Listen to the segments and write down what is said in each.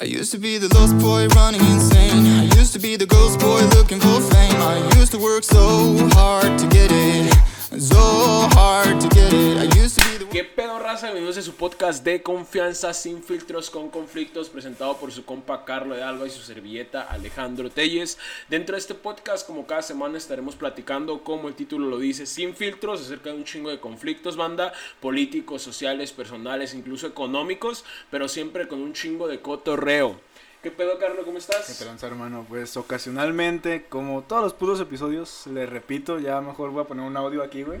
I used to be the lost boy running insane. I used to be the ghost boy looking for fame. I used to work so hard to get it. So hard to get it. I used ¿Qué pedo, raza? Bienvenidos a su podcast de confianza sin filtros con conflictos presentado por su compa Carlo de Alba y su servilleta Alejandro Telles. Dentro de este podcast, como cada semana, estaremos platicando, como el título lo dice, sin filtros, acerca de un chingo de conflictos, banda, políticos, sociales, personales, incluso económicos, pero siempre con un chingo de cotorreo. ¿Qué pedo, Carlo? ¿Cómo ¿Qué estás? tranza, hermano? Pues ocasionalmente, como todos los putos episodios, le repito, ya mejor voy a poner un audio aquí, güey.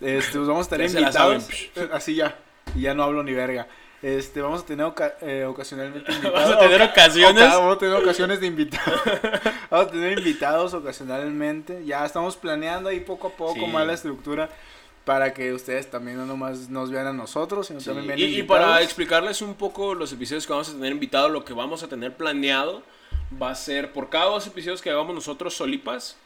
Este, pues vamos a tener invitados. eh, Así ya. Y ya no hablo ni verga. Este, vamos a tener oca- eh, ocasionalmente invitados. Vamos a tener Oca- ocasiones. oca- vamos a tener ocasiones de invitados. vamos a tener invitados ocasionalmente. Ya estamos planeando ahí poco a poco Sí. más la estructura para que ustedes también no nomás nos vean a nosotros, sino Sí, también vean Y, y para explicarles un poco los episodios que vamos a tener invitados, lo que vamos a tener planeado va a ser por cada dos episodios que hagamos nosotros solipas,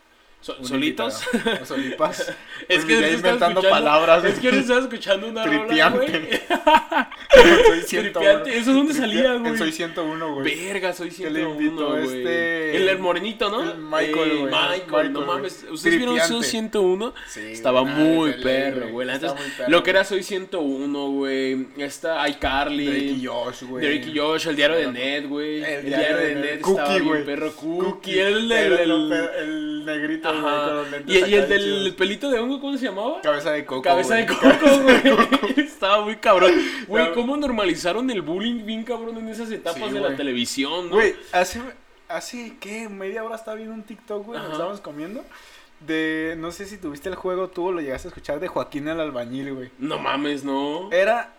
so- solitos. invitado. O solipas. Es que ya inventando palabras. Es que ahora estaba escuchando una rola, Tripiante. güey. Soy 101. Tripiante. ¿Eso dónde salía, güey? Soy 101, güey. Verga, soy Que le 101, invitó güey. este- El, el morenito, ¿no? el Michael, Eh, güey. Michael, Michael, no mames. ¿Ustedes vieron Soy Tripiante. 101? Sí, Estaba güey, muy perro, güey. es- Lo que era. Soy 101, güey. Esta iCarly. Drake y Josh, güey. Drake y Josh, el diario de Ned, güey. El diario de Ned Cookie, güey. perro. Cookie, el negrito, güey, Ajá. con los lentes Y, y el del chidos. pelito de hongo, ¿cómo se llamaba? Cabeza de coco, Cabeza güey. de coco, güey. Estaba muy cabrón. Güey. ¿cómo normalizaron el bullying bien cabrón en esas etapas Sí, de la televisión, no? Güey, hace, hace, ¿qué? Media hora estaba viendo un TikTok, güey, nos estábamos comiendo. De, no sé si tuviste el juego tú o lo llegaste a escuchar de Joaquín el albañil, güey. No mames, no. Era,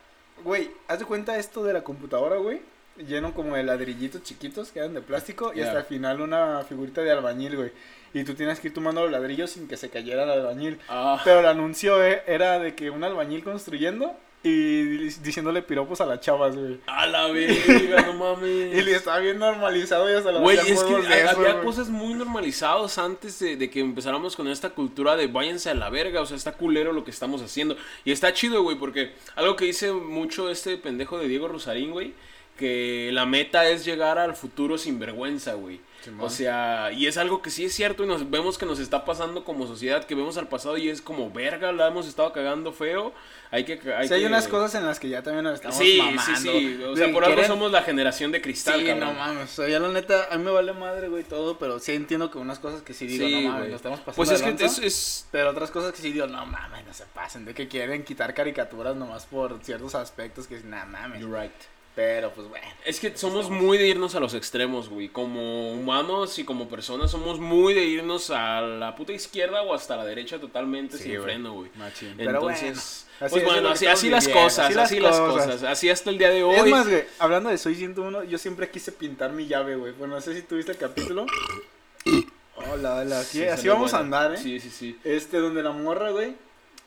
güey, haz de cuenta esto de la computadora, güey. Lleno como de ladrillitos chiquitos que eran de plástico y hasta el final una figurita de albañil, güey. Y tú tienes que ir tomando los ladrillos sin que se cayera el albañil. Ah, Pero el anuncio eh, era de que un albañil construyendo y diciéndole piropos a las chavas, güey. a la verga, no mames. Y le estaba bien normalizado y hasta la Güey, es que de eso, había cosas muy normalizadas antes de, de que empezáramos con esta cultura de váyanse a la verga, o sea, está culero lo que estamos haciendo. Y está chido, güey, porque algo que dice mucho este pendejo de Diego Rosarín, güey, que la meta es llegar al futuro sin vergüenza, güey. O sea, y es algo que sí es cierto y nos vemos que nos está pasando como sociedad, que vemos al pasado y es como verga, la hemos estado cagando feo. Hay que hay, Sí, hay que- unas cosas en las que ya también nos estamos Sí, mamando. sí, sí. O sea, De por algo somos la generación de cristal, Sí, cabrón. no mames. O sea, ya la neta, a mí me vale madre, güey, todo, pero sí entiendo que unas cosas que sí digo, Sí, no mames, lo estamos pasando Pues es que es, es- Pero otras cosas que sí digo, no mames, no se pasen, de que quieren quitar caricaturas nomás por ciertos aspectos que, no mames. You're right. Pero, pues, bueno. Es que somos muy de irnos a los extremos, güey. Como humanos y como personas somos muy de irnos a la puta izquierda o hasta la derecha totalmente Sí, sin güey. freno, güey. Machín. Entonces, bueno, así pues es de bueno, así, así las cosas, así así, las las cosas. cosas. Así hasta el día de hoy. Es más, güey, hablando de Soy 101, yo siempre quise pintar mi llave, güey. Bueno, no sé si tuviste el capítulo. Hola, hola. Así, Sí, así vamos a andar, ¿eh? Sí, sí, sí. Este, donde la morra, güey,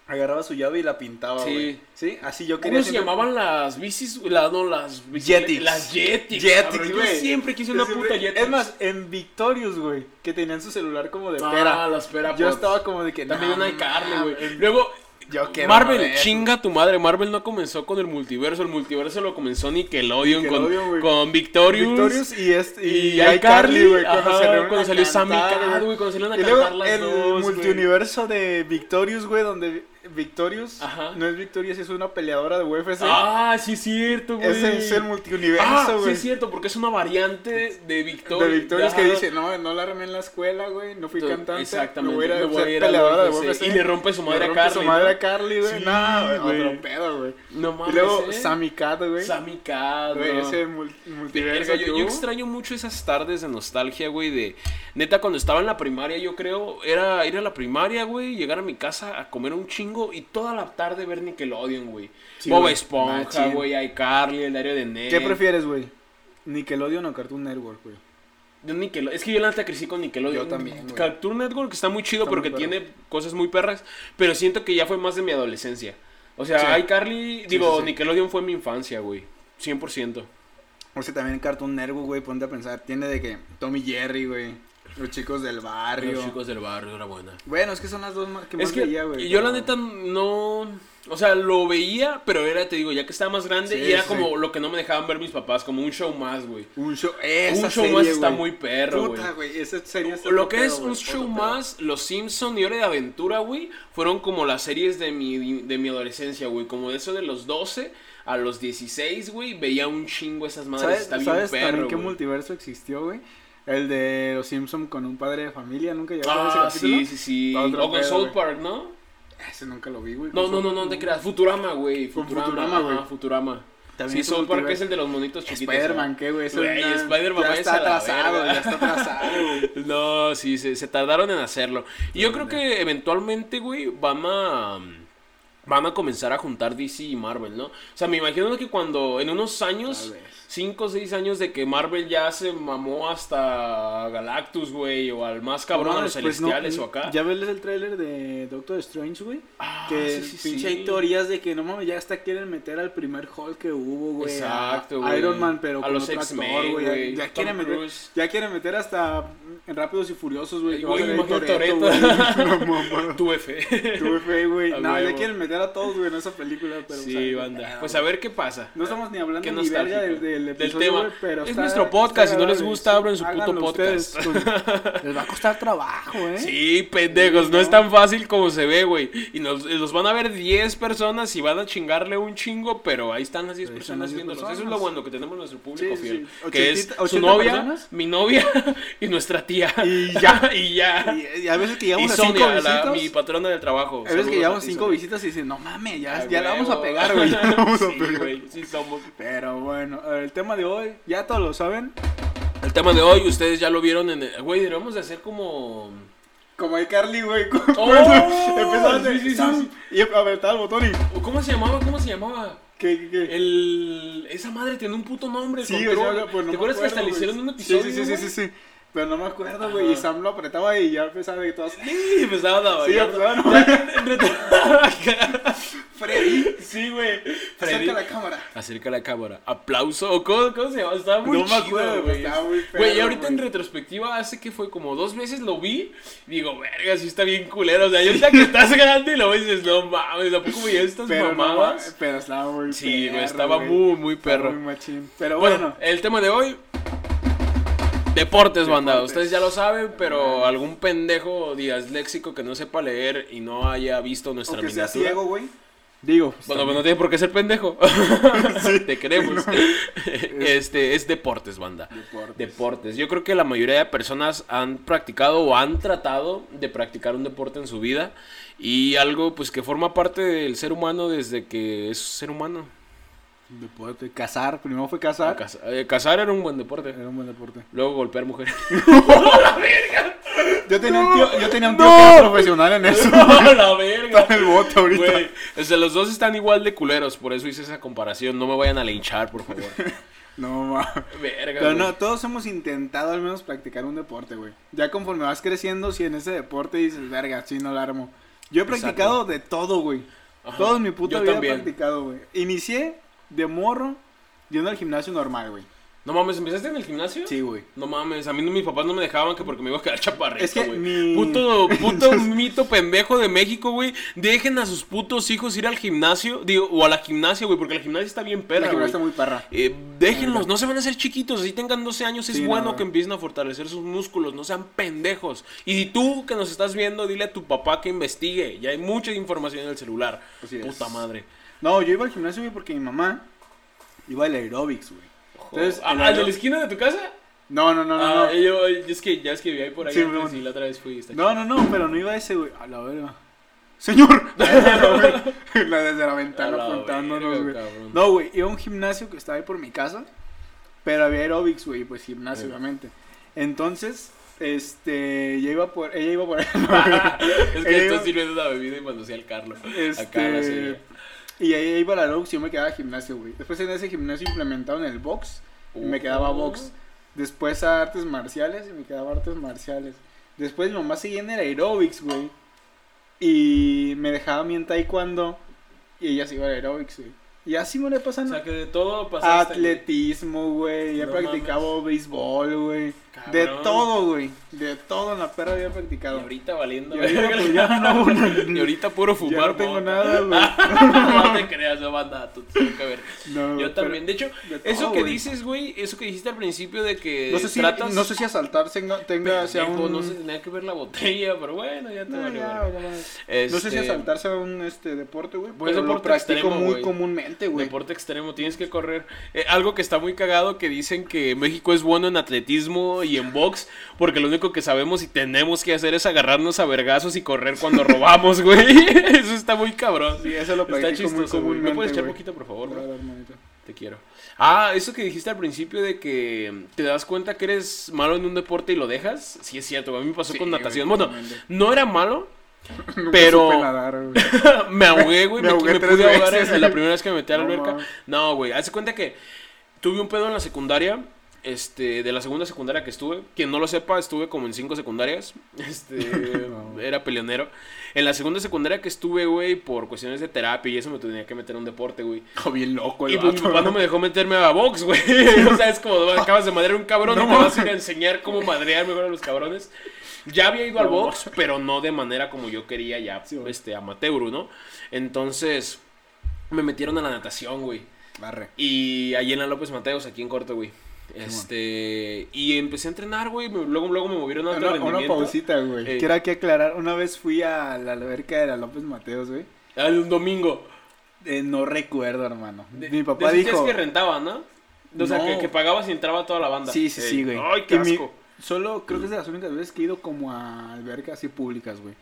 agarraba su llave y la pintaba, Sí. güey. Sí. Así yo quería ¿Cómo se siempre- llamaban las bicis? La, no, las bicicletas- Jetix. Las Jetix. Jetix, cabrón. Yo güey. siempre quise Yo una siempre- puta Jetix. Es más, en Victorious, güey, que tenían su celular como de ah, pera. las pera yo estaba como de que También una iCarly, güey. mames. Luego, Yo quiero Marvel, chinga tu madre. Marvel no comenzó con el multiverso. El multiverso lo comenzó Nickelodeon, Nickelodeon, con, güey. con Victorious. Victorious y este y iCarly, güey, ajá, cuando se reúnen cuando a salió Sammy cantar, güey, cuando salieron a Y luego cantar las el dos, güey. multiuniverso de Victorious, güey, donde Victorious Ajá. no es Victorious, es una peleadora de UFC. Ah, sí es cierto, güey. Ese es el Ah, multiuniverso, sí güey. es cierto, porque es una variante de Victorious. de Victorious que dice, no, no la armé en la escuela, güey, no fui To- cantante, Exactamente. me voy a ir a me voy ser a ir a peleadora de UFC. Y le rompe su madre Le a Carly. su madre ¿no? a Carly, güey. Sí, no, güey. otro pedo, güey. No Y mames. luego ¿eh? Sammy Cat, güey. Sammy Cat, Güey, ese mul- multiverso Verga, yo, extraño mucho esas tardes de nostalgia, güey, de... Neta, cuando estaba en la primaria, yo creo, era ir a la primaria, güey, llegar a mi casa a comer un chingo y toda la tarde ver Nickelodeon, güey. Sí, Bob güey. Esponja, Machín. güey, iCarly, el diario de Ned. ¿Qué prefieres, güey? Nickelodeon o Cartoon Network, güey. Yo Nickelode- Es que yo la neta crecí con Nickelodeon. Yo también, güey. Cartoon Network está muy chido Está porque tiene cosas muy perras, pero siento que ya fue más de mi adolescencia. O sea, Sí. iCarly, digo, sí. Nickelodeon fue mi infancia, güey. 100%. O sea, también Cartoon Network, güey, ponte a pensar. Tiene de que Tommy Jerry, güey. Los chicos del barrio. Los chicos del barrio era buena. Bueno, es que son las dos más que más Es que veía, güey. y yo la neta no, o sea, lo veía, pero era, te digo, ya que estaba más grande Sí, y era sí. como lo que no me dejaban ver mis papás, como un show más, güey. Un show, esa Un show serie, más está muy perro, güey. Puta, güey, esa serie está Lo que es un show más, Los Simpson y Hora de Aventura, güey, fueron como las series de mi, de mi adolescencia, güey. Como de eso de los 12 a los 16, güey, veía un chingo esas madres. ¿Sabes, está bien ¿sabes perro, también qué multiverso existió, güey? El de Los Simpson con un padre de familia, ¿nunca llegaste a ese Ah, capítulo? sí, sí, sí. O con South. Park, ¿no? Ese nunca lo vi, güey. No, no, no, no te creas. Futurama, güey. Futurama, Futurama, güey. Futurama. También sí, South Park es el de los monitos chiquitos. Spider-Man. ¿qué, güey? Güey, Spider-Man, ya está atrasado, ya está atrasado. No, sí, se, se tardaron en hacerlo. Y yo creo que eventualmente, güey, van a. Van a comenzar a juntar DC y Marvel, ¿no? O sea, me imagino que cuando en unos años. 5 o 6 años de que Marvel ya se mamó hasta Galactus, güey, o al más cabrón, a los Pues no, celestiales o acá. ¿Ya ves el tráiler de Doctor Strange, güey? Ah, que sí, sí, pinche sí. hay teorías de que no mames, ya hasta quieren meter al primer Hulk que hubo, güey. Exacto, güey. Iron Man, pero A con los X-Men, güey. Ya, quieren meter, ya quieren meter hasta en Rápidos y Furiosos, güey. Güey, Toretto. güey. No. Tuve fe. Tuve fe, güey. No, ya quieren meter a todos, güey, en esa película, pero... sí, o sea, banda. Pues a ver qué pasa. No estamos ni hablando ni verga del, del Del tema. güey, pero Es nuestro podcast, si no les gusta, abran su puto podcast. con- Les va a costar trabajo, ¿eh? Sí, pendejos, no es tan fácil como se ve, güey. Y nos, los van a ver 10 personas y van a chingarle un chingo, pero ahí están las 10 Ahí están personas las 10 viéndolos. Eso es lo bueno que tenemos nuestro público Sí, sí, fiel. sí. Que es 80, su 80 novia, personas. mi novia y nuestra tía. Y ya. y ya. Y, y a veces que Y llevamos cinco Sonia, la- visitas. mi patrona del trabajo. a veces que llevamos cinco visitas y dicen, no mames, ya, ya la vamos a pegar, güey. Ya la vamos a Sí, pegar. sí somos. Pero bueno, a ver, el tema de hoy, ya todos lo saben. El tema de hoy, ustedes ya lo vieron en el... Güey, deberíamos de hacer como... Como el Carly, güey. cu- ¡Oh! empezaba Sí, sí, sí. Y apretaba el botón y. ¿Cómo se llamaba? ¿Cómo se llamaba? ¿Qué, qué? El... Esa madre tiene un puto nombre. Sí, control. o sea, pues no ¿Te acuerdas que hasta acuerdo, le hicieron un episodio? Sí, sí, sí, sí, sí. Pero no me acuerdo, güey. Y. Sam lo apretaba y ya empezaba de todas. Sí, empezaban a Sí, empezaban a Freddy, Sí, güey. Freddy. acerca la cámara. Acerca la cámara. Aplauso. ¿O cómo, cómo se llama? Estaba muy No me chido, acuerdo, güey. estaba muy Güey, y ahorita en retrospectiva, hace que fue como dos veces lo vi. Digo, verga, sí está bien culero. O sea, y ahorita que estás grande y lo ves y dices, no mames, ¿a poco veía estas Pero, no, mamadas? pero estaba muy Sí, güey, perro, estaba muy, muy Estaba perro. Muy machín. Pero Bueno, bueno. el tema de hoy. Deportes, banda. Deportes. Ustedes ya lo saben, pero algún pendejo disléxico que no sepa leer y no haya visto nuestra Aunque sea miniatura. ciego, güey. Digo. pues, Bueno, pues también. no tiene por qué ser pendejo. Te queremos. Este es deportes, banda. Deportes. Deportes. Yo creo que la mayoría de personas han practicado o han tratado de practicar un deporte en su vida y algo pues que forma parte del ser humano desde que es ser humano. Deporte. Cazar. Primero fue cazar. Caza- eh, Cazar era un buen deporte. Era un buen deporte. Luego golpear mujeres. Yo tenía un tío, yo tenía un tío ¡No! que era profesional en eso. la verga. Está en el bote ahorita. Güey, o sea, los dos están igual de culeros, por eso hice esa comparación. No me vayan a linchar, por favor. No, ma. Verga. Pero no, güey. todos hemos intentado al menos practicar un deporte, güey. Ya conforme vas creciendo, si en ese deporte dices, verga, sí, no la armo. Yo he practicado de todo, güey. Todo mi puta Yo vida también. he practicado, güey. Inicié de morro yendo al gimnasio normal, güey. No mames, ¿empezaste en el gimnasio? Sí, güey. No mames, a mí no, mis papás no me dejaban que porque me iba a quedar chaparrito, Es que güey. mi- Puto, puto mito pendejo de México, güey. Dejen a sus putos hijos ir al gimnasio, digo, o a la gimnasia, güey, porque la gimnasia está bien perra, La güey. gimnasia está muy perra. Eh, déjenlos, no se van a hacer chiquitos, así tengan 12 años, es Sí, no, bueno güey. que empiecen a fortalecer sus músculos, no sean pendejos. Y tú que nos estás viendo, dile a tu papá que investigue, ya hay mucha información en el celular. Así es. Puta madre. No, yo iba al gimnasio, güey, porque mi mamá iba al aerobics, güey. Entonces, Ah, ¿al de la esquina de tu casa? No, no, no, no. ah, no. yo, es que ya es que vi ahí por ahí Sí, antes y la otra vez fui. No, no, no, pero no iba ese, güey. A la verga. Señor. la desde la A ventana la apuntándonos, verga, güey. No, güey, iba a un gimnasio que estaba ahí por mi casa. Pero había aerobics, güey, pues gimnasio, Sí. obviamente. Entonces, este, ella iba por, ella iba por es Ella que estoy iba- sirviendo una bebida y cuando sea el Carlos. Este. Y ahí iba al aerobics y yo me quedaba al gimnasio, güey. Después en ese gimnasio implementaron el box y me quedaba box. Después a artes marciales y me quedaba artes marciales. Después mi mamá seguía en el aerobics, güey. Y me dejaba a mí en taekwondo y ella se iba al aerobics, güey. Y así me le O pasan sea, que de todo pasaste. atletismo, güey. Ya No practicaba béisbol, güey. De todo, güey. De todo en la perra había Y practicado. ahorita valiendo. Y ahorita, pues, ya no, Y ahorita puro fumar. ya no tengo nada, güey. no te creas, no banda, tú tienes que ver. No, Yo también. De hecho, de eso que dices, güey, eso que dijiste al principio de que No sé si, tratas. no sé si asaltar tenga, sea un... no sé, tenía que ver la botella, pero bueno, ya te No, ya. No sé si Este, asaltar sea un este, deporte, güey. Pues, lo practico extremo, muy comúnmente, güey. Deporte extremo, tienes que correr. Eh, algo que está muy cagado que dicen que México es bueno en atletismo y en box, porque lo único que sabemos y tenemos que hacer es agarrarnos a vergazos y correr cuando robamos, güey. Eso está muy cabrón. Sí, eso lo Está chistoso, güey. ¿Me puedes echar güey. poquito, por favor? Claro. Te quiero. Ah, eso que dijiste al principio de que te das cuenta que eres malo en un deporte y lo dejas. Sí, es cierto. A mí me pasó Sí, con natación. Bueno, no era malo. Nunca Pero- supe nadar, güey. me ahogué, güey. Me Me, ahogué me tres pude ahogar en la primera vez que me metí a la No alberca. No, güey. Haz cuenta que tuve un pedo en la secundaria. Este, de la segunda secundaria que estuve. Quien no lo sepa, estuve como en cinco secundarias. Este, No. era peleonero. En la segunda secundaria que estuve, güey, por cuestiones de terapia y eso me tenía que meter a un deporte, güey. Oh, bien loco el Y pues mi vato, papá no me dejó meterme a box, güey. o sea, es como acabas de madrear un cabrón y te vas a ir a enseñar cómo madrear mejor a los cabrones. Ya había ido al box, pero no de manera como yo quería, ya Sí, este, amateur, ¿no? Entonces, me metieron a la natación, güey. Barre. Y allí en la López Mateos, aquí en Corto, güey. Este, y empecé a entrenar, güey. Luego, luego me movieron a otro Una, una pausita, güey. Eh. Quiero aquí aclarar. Una vez fui a la alberca de la López Mateos, güey. Un domingo. Eh, no recuerdo, hermano. De- Mi papá de dijo. que rentaban, ¿no? O sea, No. que, que pagabas y entraba toda la banda. Sí, sí, sí, Ey, güey. Ay, qué mi- asco. Solo creo que es de las únicas veces que he ido como a albercas así públicas, güey.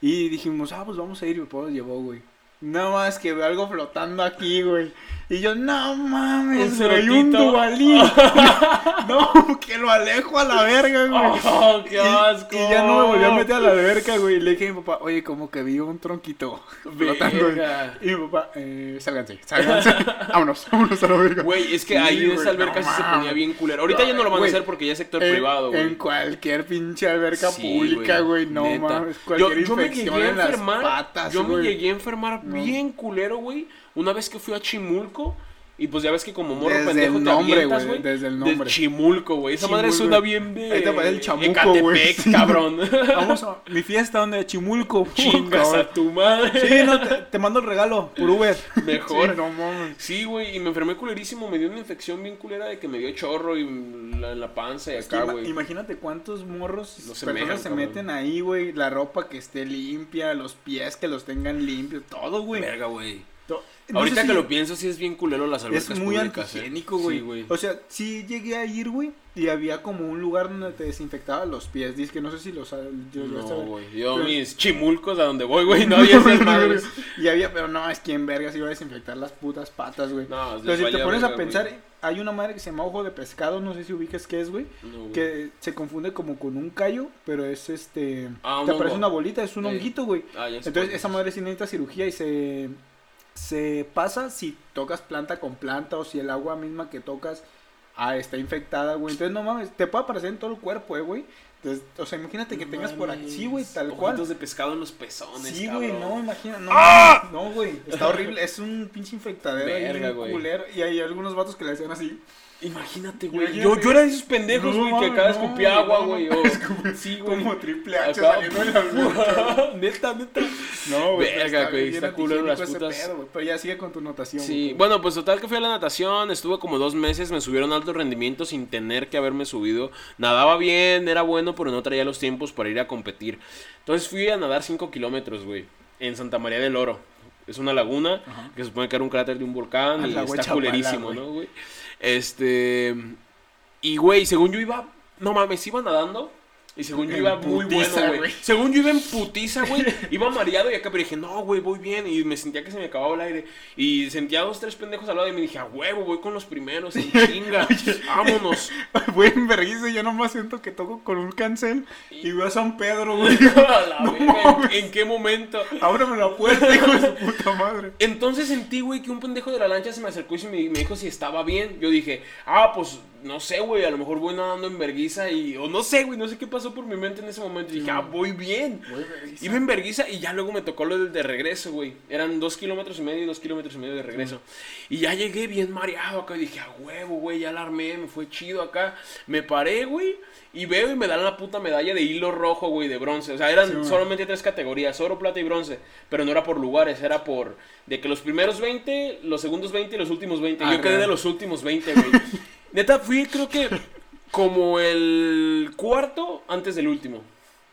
Y dijimos, ah, pues vamos a ir. Mi papá nos llevó, güey. Nada más que veo algo flotando aquí, güey. Y yo, no mames, Un güey, un dubalín. no, que lo alejo a la verga, güey. Oh, qué asco. Y, ya no me volví a meter a la alberca, güey. Le dije a mi papá, oye, como que vi un tronquito flotando. Verga. Y mi papá, eh, sálganse, sálganse. vámonos, vámonos a la verga. Güey, es que Sí, ahí en esa alberca no sí se ponía bien culero. Ahorita ya no lo van a hacer porque ya es sector En- privado, güey. En cualquier pinche alberca Sí, pública, güey, no neta. mames. Yo, Cualquier yo me infección llegué a en las enfermar. patas, yo me güey. llegué a enfermar No. Bien culero, güey. Una vez que fui a Chimulco. Y pues ya ves que como morro Desde pendejo el te nombre, avientas, güey, desde el De nombre. Chimulco, güey. Esa madre Chimulco. suena bien de. Ahí te parece el chamuco, güey. Sí. cabrón. Vamos a mi fiesta donde Chimulco. Chingas a tu madre. Sí, no, te, te mando el regalo por Uber. Mejor. Sí, no mames. Sí, güey, y me enfermé culerísimo. Me dio una infección bien culera de que me dio chorro y la, en la panza y Es que acá, güey. imagínate cuántos morros No se personas mejan, se cabrón. meten ahí, güey. La ropa que esté limpia, los pies que los tengan limpios, todo, güey. Verga, güey. No Ahorita que si- lo pienso, sí es bien culero las albercas Es muy públicas, ¿eh? antihigiénico, güey. Sí, güey. o sea, sí llegué a ir, güey, y había como un lugar donde te desinfectaban los pies. Dice que no sé si los... yo- No, güey. Yo Pero- mis chimulcos a donde voy, güey, no había esas madres. y había, pero no, es que en vergas iba a desinfectar las putas patas, güey. No, pero si te pones verga, a pensar, hay una madre que se llama ojo de pescado, no sé si ubicas qué es, güey. No. Que se confunde como con un callo, pero es este... Ah, te aparece hongo. una bolita, es un honguito, güey. Ah, Entonces esa es. madre sí necesita cirugía y se, se pasa si tocas planta con planta o si el agua misma que tocas ah, está infectada, güey. Entonces no mames, te puede aparecer en todo el cuerpo, eh, güey. Entonces, o sea, imagínate que tengas por aquí, sí, güey, tal Ojitos cual. de pescado en los pezones, Sí, güey, no, imagina, no, ¡Ah! no, güey, está horrible, es un pinche infectadero Verga, culero, y hay algunos vatos que le hacían así, Imagínate, güey. Yo, yo era de esos pendejos, No, güey, que acá no, escupía no, agua, güey. o- Sí, güey. como triple H Acá- saliendo de la alberca. neta, neta. No, güey, Verga, güey, bien está culero las putas. pedo, Pero ya sigue con tu notación. Sí, bueno, pues total que fui a la natación, estuve como dos meses, me subieron alto rendimiento sin tener que haberme subido. Nadaba bien, era bueno, pero no traía los tiempos para ir a competir. Entonces fui a nadar 5 kilómetros, güey, en Santa María del Oro. Es una laguna Ajá. que se supone que era un cráter de un volcán Al y está Chapala, culerísimo, güey. ¿no, güey? Este... Y, güey, según yo iba... No mames, iba nadando... Y según yo En iba muy putiza, bueno, güey. Según yo iba en putiza, güey. Iba mareado y acá, pero dije, no, güey, voy bien. Y me sentía que se me acababa el aire. Y sentía dos, tres pendejos al lado y me dije, a huevo, voy con los primeros, en chinga. Vámonos. Güey, en vergüenza, yo nomás siento que toco con un cancel y veo a San Pedro, güey. No. ¿en, en qué momento? Ábreme la puerta, hijo de su puta madre. Entonces sentí, güey, que un pendejo de la lancha se me acercó y se me, me dijo si estaba bien. Yo dije, ah, pues no sé, güey, a lo mejor voy nadando en verguiza y, o no sé, güey, no sé qué pasó por mi mente en ese momento. Y dije, ah, voy bien. Iba en verguiza y ya luego me tocó lo del de regreso, güey. Eran dos kilómetros y medio y dos kilómetros y medio de regreso. Y ya llegué bien mareado acá y dije, a huevo, güey, ya la armé, me fue chido acá. Me paré, güey. Y veo y me dan la puta medalla de hilo rojo, güey, de bronce. O sea, eran Sí, solamente tres categorías, oro, plata y bronce. Pero no era por lugares, era por... De que los primeros 20, los segundos 20 y los últimos 20. Ah, Yo quedé de los últimos 20, güey. Neta, fui creo que como el cuarto antes del último.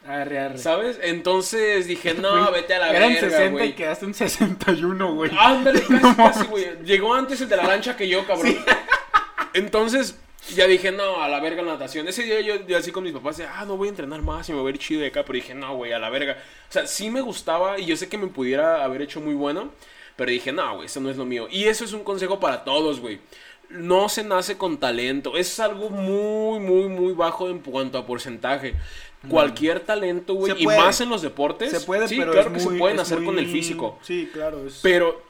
Arre, arre. ¿Sabes? Entonces dije, no, Güey, vete a la Eran verga, 60 y quedaste en 61, güey. Ándale, casi, casi, güey. Llegó antes el de la lancha que yo, cabrón. Entonces, ya dije, no, a la verga la natación. Ese día yo, yo así con mis papás, ah, no voy a entrenar más y me voy a ir chido de acá. Pero dije, no, güey, a la verga. O sea, sí me gustaba y yo sé que me pudiera haber hecho muy bueno. Pero dije, no, güey, eso no es lo mío. Y eso es un consejo para todos, güey. No se nace con talento. Es algo muy, muy, muy bajo en cuanto a porcentaje. Cualquier talento, güey, y más en los deportes. Se puede, sí, pero claro es que muy- se pueden hacer con el físico. Sí, claro. Es... Pero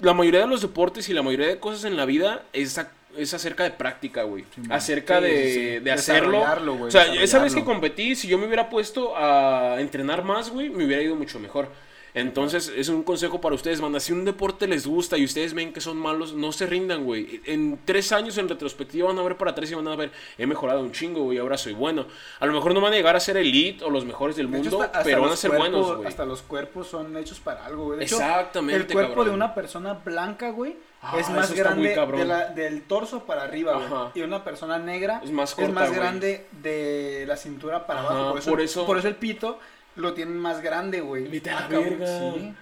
la mayoría de los deportes y la mayoría de cosas en la vida es, a- es acerca de práctica, güey. acerca Sí, de, sí, de hacerlo. O sea, esa vez que competí, si yo me hubiera puesto a entrenar más, güey, me hubiera ido mucho mejor. Entonces, es un consejo para ustedes, manda. Si un deporte les gusta y ustedes ven que son malos, no se rindan, güey. En tres años, en retrospectiva, van a ver para atrás y van a ver, he mejorado un chingo, güey, ahora soy bueno. A lo mejor no van a llegar a ser elite o los mejores del De mundo, pero van a ser cuerpos- buenos, güey. Hasta los cuerpos son hechos para algo, güey. De hecho, Exactamente, el cuerpo cabrón. de una persona blanca, güey, Ah, es más grande cabrón. de la- del torso para arriba, güey. Y una persona negra Es más corta, güey. grande de la cintura para Ajá, abajo. Por eso, por eso- por eso el pito lo tienen más grande, güey. Vete a la Ah, cabrón, verga. sí.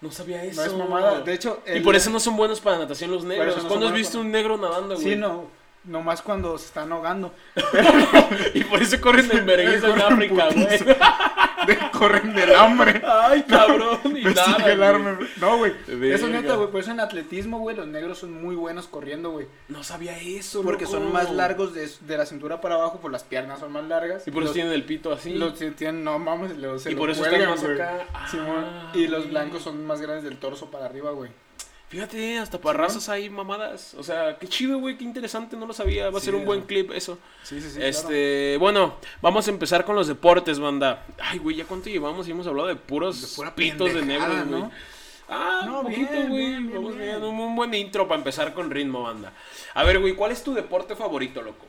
No sabía eso. No es mamada. De hecho, Y por eso no son buenos para natación los negros. no ¿Cuándo has visto para- un negro nadando, güey? Sí, no. Nomás cuando se están ahogando. Y por eso corren en vergüenza en Corren África, güey. De- corren del hambre. Ay, cabrón. Y Me nada, el arma. No, güey. Eso es neta, güey. Por eso en atletismo, güey, los negros son muy buenos corriendo, güey. No sabía eso, Porque loco. son más largos de, de la cintura para abajo, pues las piernas son más largas. Y por eso los, tienen el pito así. los tienen, no mames, los, se Y por eso cuelgan, están más acá. Ah, y los blancos son más grandes del torso para arriba, güey. Fíjate, hasta para razas hay mamadas. O sea, qué chido, güey, qué interesante, no lo sabía. Va a Sí, ser un buen clip eso. Sí, sí, sí. este, bueno, vamos a empezar con los deportes, banda. Ay, güey, ¿ya cuánto llevamos? Y hemos hablado de puros De pura pitos de negros, güey. ¿no? Ah, No, un poquito, güey. Vamos bien. Un, un buen intro para empezar con ritmo, banda. A ver, güey, ¿cuál es tu deporte favorito, loco?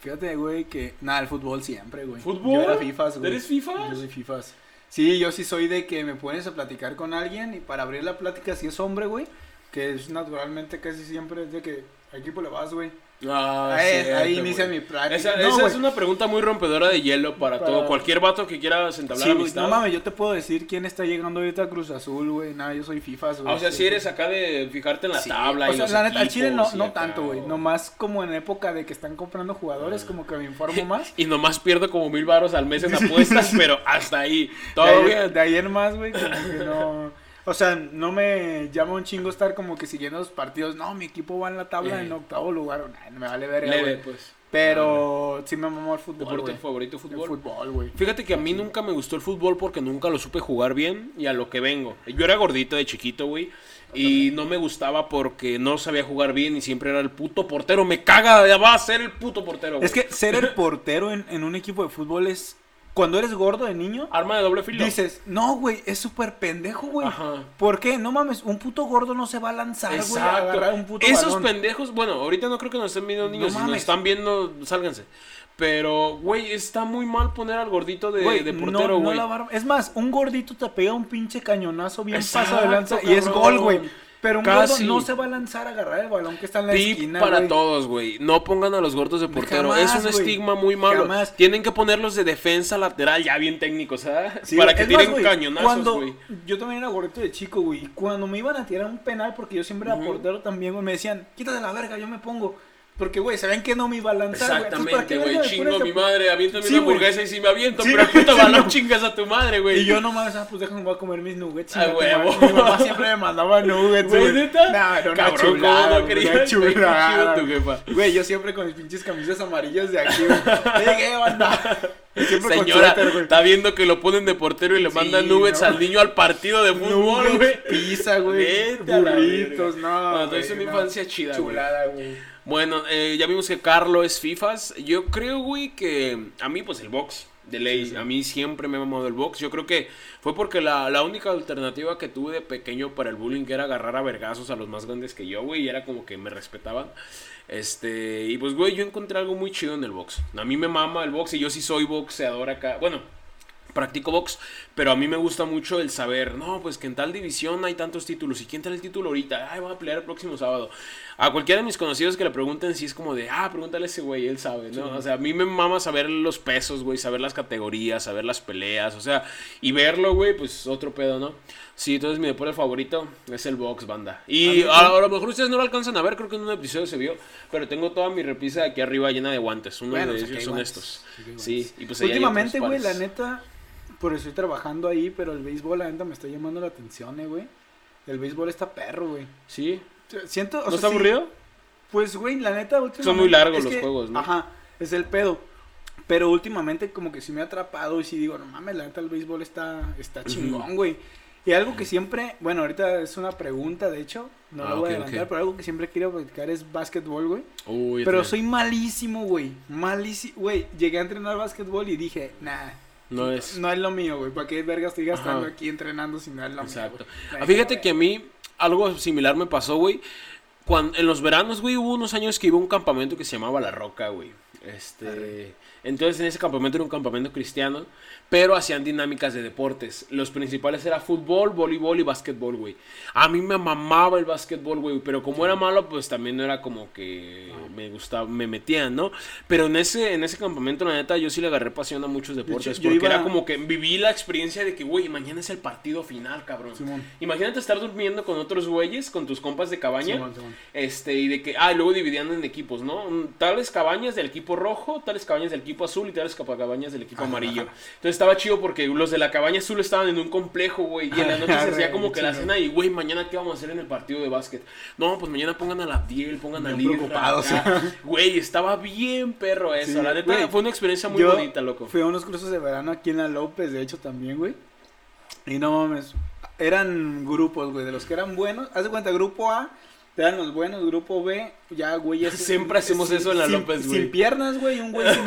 Fíjate, güey, que. Nada, el fútbol siempre, güey. ¿Fútbol? Yo era FIFAs, güey. ¿Eres FIFAs? Yo soy FIFAs. Sí, yo sí soy de que me pones a platicar con alguien y para abrir la plática, si es hombre, güey, que es naturalmente casi siempre de que a equipo le vas, güey. Ah, ahí, cierto, ahí inicia mi práctica. Esa, No, esa es una pregunta muy rompedora de hielo para, Para- todo. Cualquier vato que quiera entablar Sí, amistad. no mames, yo te puedo decir quién está llegando ahorita a Cruz Azul, güey. Nada, yo soy güey. Ah, o sea, si eres acá de fijarte en la Sí, tabla o y sea, los la neta, al Chile no, y no acá, tanto, güey. o- Nomás como en época de que están comprando jugadores, como que me informo más. Y nomás pierdo como mil baros al mes en apuestas, pero hasta ahí. de, Todo ayer, bien. de ayer más, güey, como que no... O sea, no me llama un chingo estar como que siguiendo los partidos. No, mi equipo va en la tabla Eh. en octavo lugar. Nah, me vale verga, Leve, güey. pues. Pero sí me mamó el fútbol, ¿Deporte favorito, El fútbol? fútbol, güey. Fíjate que a mí nunca me gustó el fútbol porque nunca lo supe jugar bien y a lo que vengo. Yo era gordito de chiquito, güey. Y no me gustaba porque no sabía jugar bien y siempre era el puto portero. Me caga, ya va a ser el puto portero. güey. Es que ser el portero en, en un equipo de fútbol es... Cuando eres gordo de niño, Arma de doble filo. dices, no, güey, es súper pendejo, güey. Ajá. ¿Por qué? No mames, un puto gordo no se va a lanzar, güey, a Exacto. agarrar un puto Esos balón. pendejos, bueno, ahorita no creo que nos estén viendo niños. si nos están viendo, sálganse. Pero, güey, está muy mal poner al gordito de, no- portero, no güey. la barba- Es más, un gordito te pega un pinche cañonazo bien Exacto, pasado de lanza y es gol, güey. Pero un Casi. gordo no se va a lanzar a agarrar el balón que está en la Tip esquina, para güey. todos, güey. No pongan a los gordos de portero. Jamás, es un güey. estigma muy malo. Jamás. Tienen que ponerlos de defensa lateral, ya bien técnicos, ¿sabes? Sí, para que más, tiren güey, cañonazos, cuando güey. Yo también era gordito de chico, güey. y Cuando me iban a tirar un penal, porque yo siempre era portero también, güey, me decían, quítate la verga, yo me pongo. Porque, güey, sabían que no me iba a lanzar, güey. Entonces, ¿para Exactamente, güey. Chingo mi madre, aviéntame Sí, una güey. hamburguesa y si me aviento, Sí, pero güey, sí, balón no. chingas a tu madre, güey. Y yo nomás, ah, pues déjame voy a comer mis nuggets. A chinga tu huevo. madre. Mi mamá siempre me mandaba nuggets, Güey, güey. ¿neta? Nah, una Cabrón, ¿cómo chulada, no güey, querías, una güey? Chulada. tu jefa. Güey, yo siempre con mis pinches camisas amarillas de aquí, güey. Llegué, banda. Siempre Señora, güey. está viendo que lo ponen de portero y le Sí, mandan nuggets no. al niño al partido de fútbol, güey. Pizza, güey. Burritos, no. No, entonces güey, una no. infancia chida, güey. Chulada, güey. Bueno, eh, ya vimos que Carlo es FIFAs. Yo creo, güey, que a mí, pues el box, de ley. A mí siempre me ha mamado el box. Yo creo que fue porque la, la única alternativa que tuve de pequeño para el bullying era agarrar a vergazos a los más grandes que yo, güey. Y era como que me respetaban. Este, y pues, güey, yo encontré algo muy chido en el box. A mí me mama el box y yo sí soy boxeador acá. Bueno, practico box, pero a mí me gusta mucho el saber, no, pues que en tal división hay tantos títulos, ¿y quién trae el título ahorita? Ay, voy a pelear el próximo sábado. A cualquiera de mis conocidos que le pregunten, si es como de, ah, pregúntale a ese güey, él sabe, ¿no? O sea, a mí me mama saber los pesos, güey, saber las categorías, saber las peleas, o sea, y verlo, güey, pues otro pedo, ¿no? Sí, entonces mi deporte favorito es el box, banda. Y a, a lo mejor ustedes no lo alcanzan a ver, creo que en un episodio se vio, pero tengo toda mi repisa aquí arriba llena de guantes. Uno Bueno, de sí que ellos hay son guantes, estos. sí Sí, y pues Últimamente, güey, la neta, por estoy trabajando ahí, pero el béisbol, la neta, me está llamando la atención, eh, güey. El béisbol está perro, güey. Sí, Siento, o ¿no sea, está sí, aburrido? Pues, güey, la neta, últimamente... Son muy largos los que- juegos, ¿no? Ajá, es el pedo. Pero últimamente como que sí me ha atrapado y sí digo, no mames, la neta el béisbol está, está chingón, güey. Y algo que siempre, bueno, ahorita es una pregunta, de hecho, no Ah, lo voy a adelantar, pero algo que siempre quiero practicar es básquetbol, güey. Pero soy malísimo, güey. Malísimo, güey. Llegué a entrenar básquetbol y dije, nah, No es. no es lo mío, güey. ¿Para qué verga estoy gastando Ajá. aquí entrenando si no es lo Exacto. mío? güey? Ah, Fíjate que a mí algo similar me pasó, güey. Cuando, en los veranos, güey, hubo unos años que iba a un campamento que se llamaba La Roca, güey. Este, entonces en ese campamento era un campamento cristiano, pero hacían dinámicas de deportes. Los principales era fútbol, voleibol y básquetbol, güey. A mí me mamaba el básquetbol, güey, pero como era malo, pues también no era como que me gustaba, me metían, ¿no? Pero en ese en ese campamento la neta yo sí le agarré pasión a muchos deportes yo porque iba- era como que viví la experiencia de que, güey, mañana es el partido final, cabrón. Simón. Imagínate estar durmiendo con otros güeyes, con tus compas de cabaña. Simón, Simón. Este, y de que, ah, y luego dividían en equipos, ¿no? Tales cabañas del equipo rojo, tales cabañas del equipo azul y tales cabañas del equipo Ajá, amarillo. ajá. Entonces estaba chido porque los de la cabaña azul estaban en un complejo, güey. Y en la noche se hacía como que la cena y, güey, mañana qué vamos a hacer en el partido de básquet. No, pues mañana pongan a la Abdiel, pongan a Bien Lira. preocupados. acá. Güey, estaba bien perro eso. Sí, la neta, fue una experiencia muy Yo bonita, loco. Fui a unos cursos de verano aquí en la López, de hecho, también, güey. Y no mames, eran grupos, güey, de los que eran buenos. Haz de cuenta, grupo A, te dan los buenos, grupo B, ya, güey. es- Siempre hacemos sin- eso en la sin- López, güey. Sin piernas, güey, un güey sin.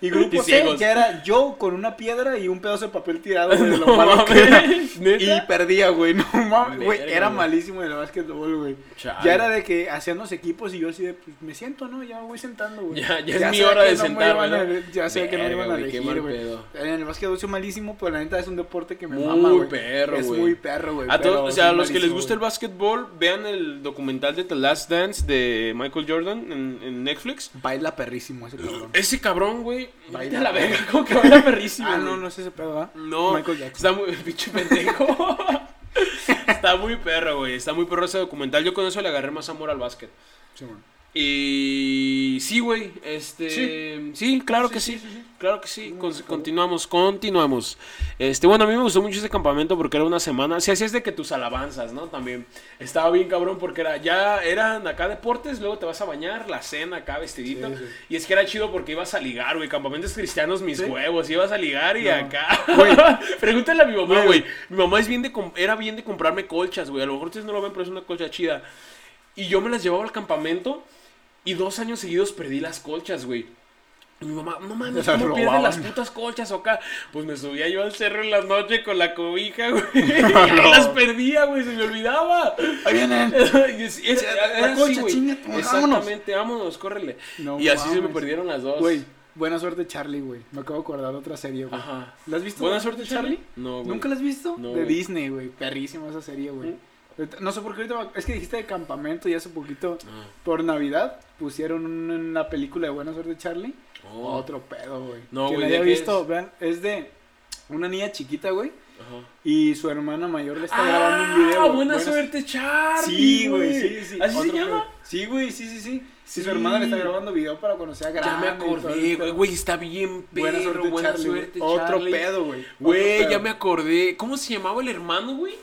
Y grupo Y C, ya era yo con una piedra y un pedazo de papel tirado, güey, lo No malo que era. mames, ¿neta? Y perdía, güey, no mames, güey, era malísimo en el básquetbol, güey. Ya era de que hacían los equipos y yo así de, pues me siento, ¿no? Ya me voy sentando, güey. Ya- ya es mi hora que de no. Ya sé que no me iban a elegir, güey. pedo. En el básquetbol soy malísimo, pero la neta es un deporte que me Muy mama, güey. perro, Es güey. muy perro, güey. A todos, o sea, a los que les gusta el básquetbol, vean el documental de The Last Dance de Michael Jordan en, en Netflix. Baila perrísimo ese cabrón. Ese cabrón, güey, Baila. la verga, como que baila perrísimo. Ah, no, no es ese pedo, ¿verdad? No, Michael Jackson. está muy, pinche pendejo. está muy perro, güey, está muy perro ese documental. Yo con eso le agarré más amor al básquet. Sí, bueno. Y sí, güey, este, sí, claro que sí, claro que sí. Con- continuamos, continuamos. Este, bueno, a mí me gustó mucho ese campamento porque era una semana. Si así es de que tus alabanzas, ¿no? También estaba bien cabrón porque era ya eran acá deportes, luego te vas a bañar, la cena acá vestidito. Sí, sí. Y es que era chido porque ibas a ligar, güey, campamentos cristianos mis ¿Sí? huevos, ibas a ligar y No. acá. Güey. Pregúntale a mi mamá, Güey. Mi mamá es bien de era bien de comprarme colchas, güey. A lo mejor ustedes no lo ven, pero es una colcha chida. Y yo me las llevaba al campamento y dos años seguidos perdí las colchas, güey. Y mi mamá, no mames, las ¿cómo pierdes las robaban. putas colchas o acá? Pues me subía yo al cerro en la noche con la cobija, güey. Y ahí las perdía, güey, se me olvidaba. Ahí vienen. Es- La así, colcha, chinga tu- vámonos. Exactamente, vámonos, córrele. No y así se me perdieron las dos. Güey, buena suerte Charlie, güey. Me acabo de acordar de otra serie, güey. Ajá. ¿La has visto? Buena suerte, Charlie. No, güey. ¿Nunca la has visto? No, de. Disney, güey. Perrísima esa serie, güey. Mm. No sé por qué ahorita. Es que dijiste de campamento y hace poquito. Ah. Por Navidad pusieron un- una película de Buena Suerte Charlie. Oh. Otro pedo, güey. No, Quien güey, haya ¿de qué visto, es? vean, es de una niña chiquita, güey. Ajá. Y su hermana mayor le está grabando un video. Ah, güey. buena Buenas- suerte, Charlie. Sí, güey, sí, sí. ¿Así se Otro llama? pedo. Sí, güey, sí, sí, sí. Sí. Y su hermana le está grabando video para cuando sea grande. Ya me acordé, pedo. güey, güey, está bien Buena perro, suerte, buena Charlie. suerte, Otro Charlie. pedo, güey. Otro Güey, pedo. ya me acordé. ¿Cómo se llamaba el hermano, güey?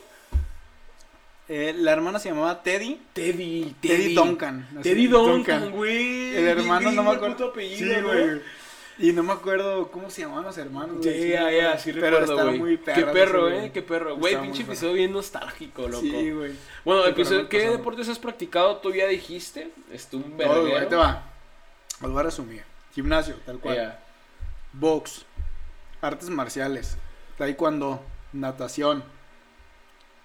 Eh, la hermana se llamaba Teddy. Teddy, Teddy Duncan. Teddy Duncan, Duncan. güey. El hermano no me acuerdo. puto apellido, Sí, ¿no? güey. Y no me acuerdo cómo se llamaban los hermanos, güey. Sí, ya, ya, sí Pero recuerdo, estaba güey. muy Qué perro eh, qué perro. Güey, pinche episodio bien nostálgico, loco. Sí, güey. Bueno, Sí, episodio, ¿qué deportes has practicado? Tú ya dijiste. Estuvo un Todo, güey, ahí te verguero. va. Os voy a resumir. Gimnasio, tal cual. Box. Artes marciales. Taekwondo. Natación.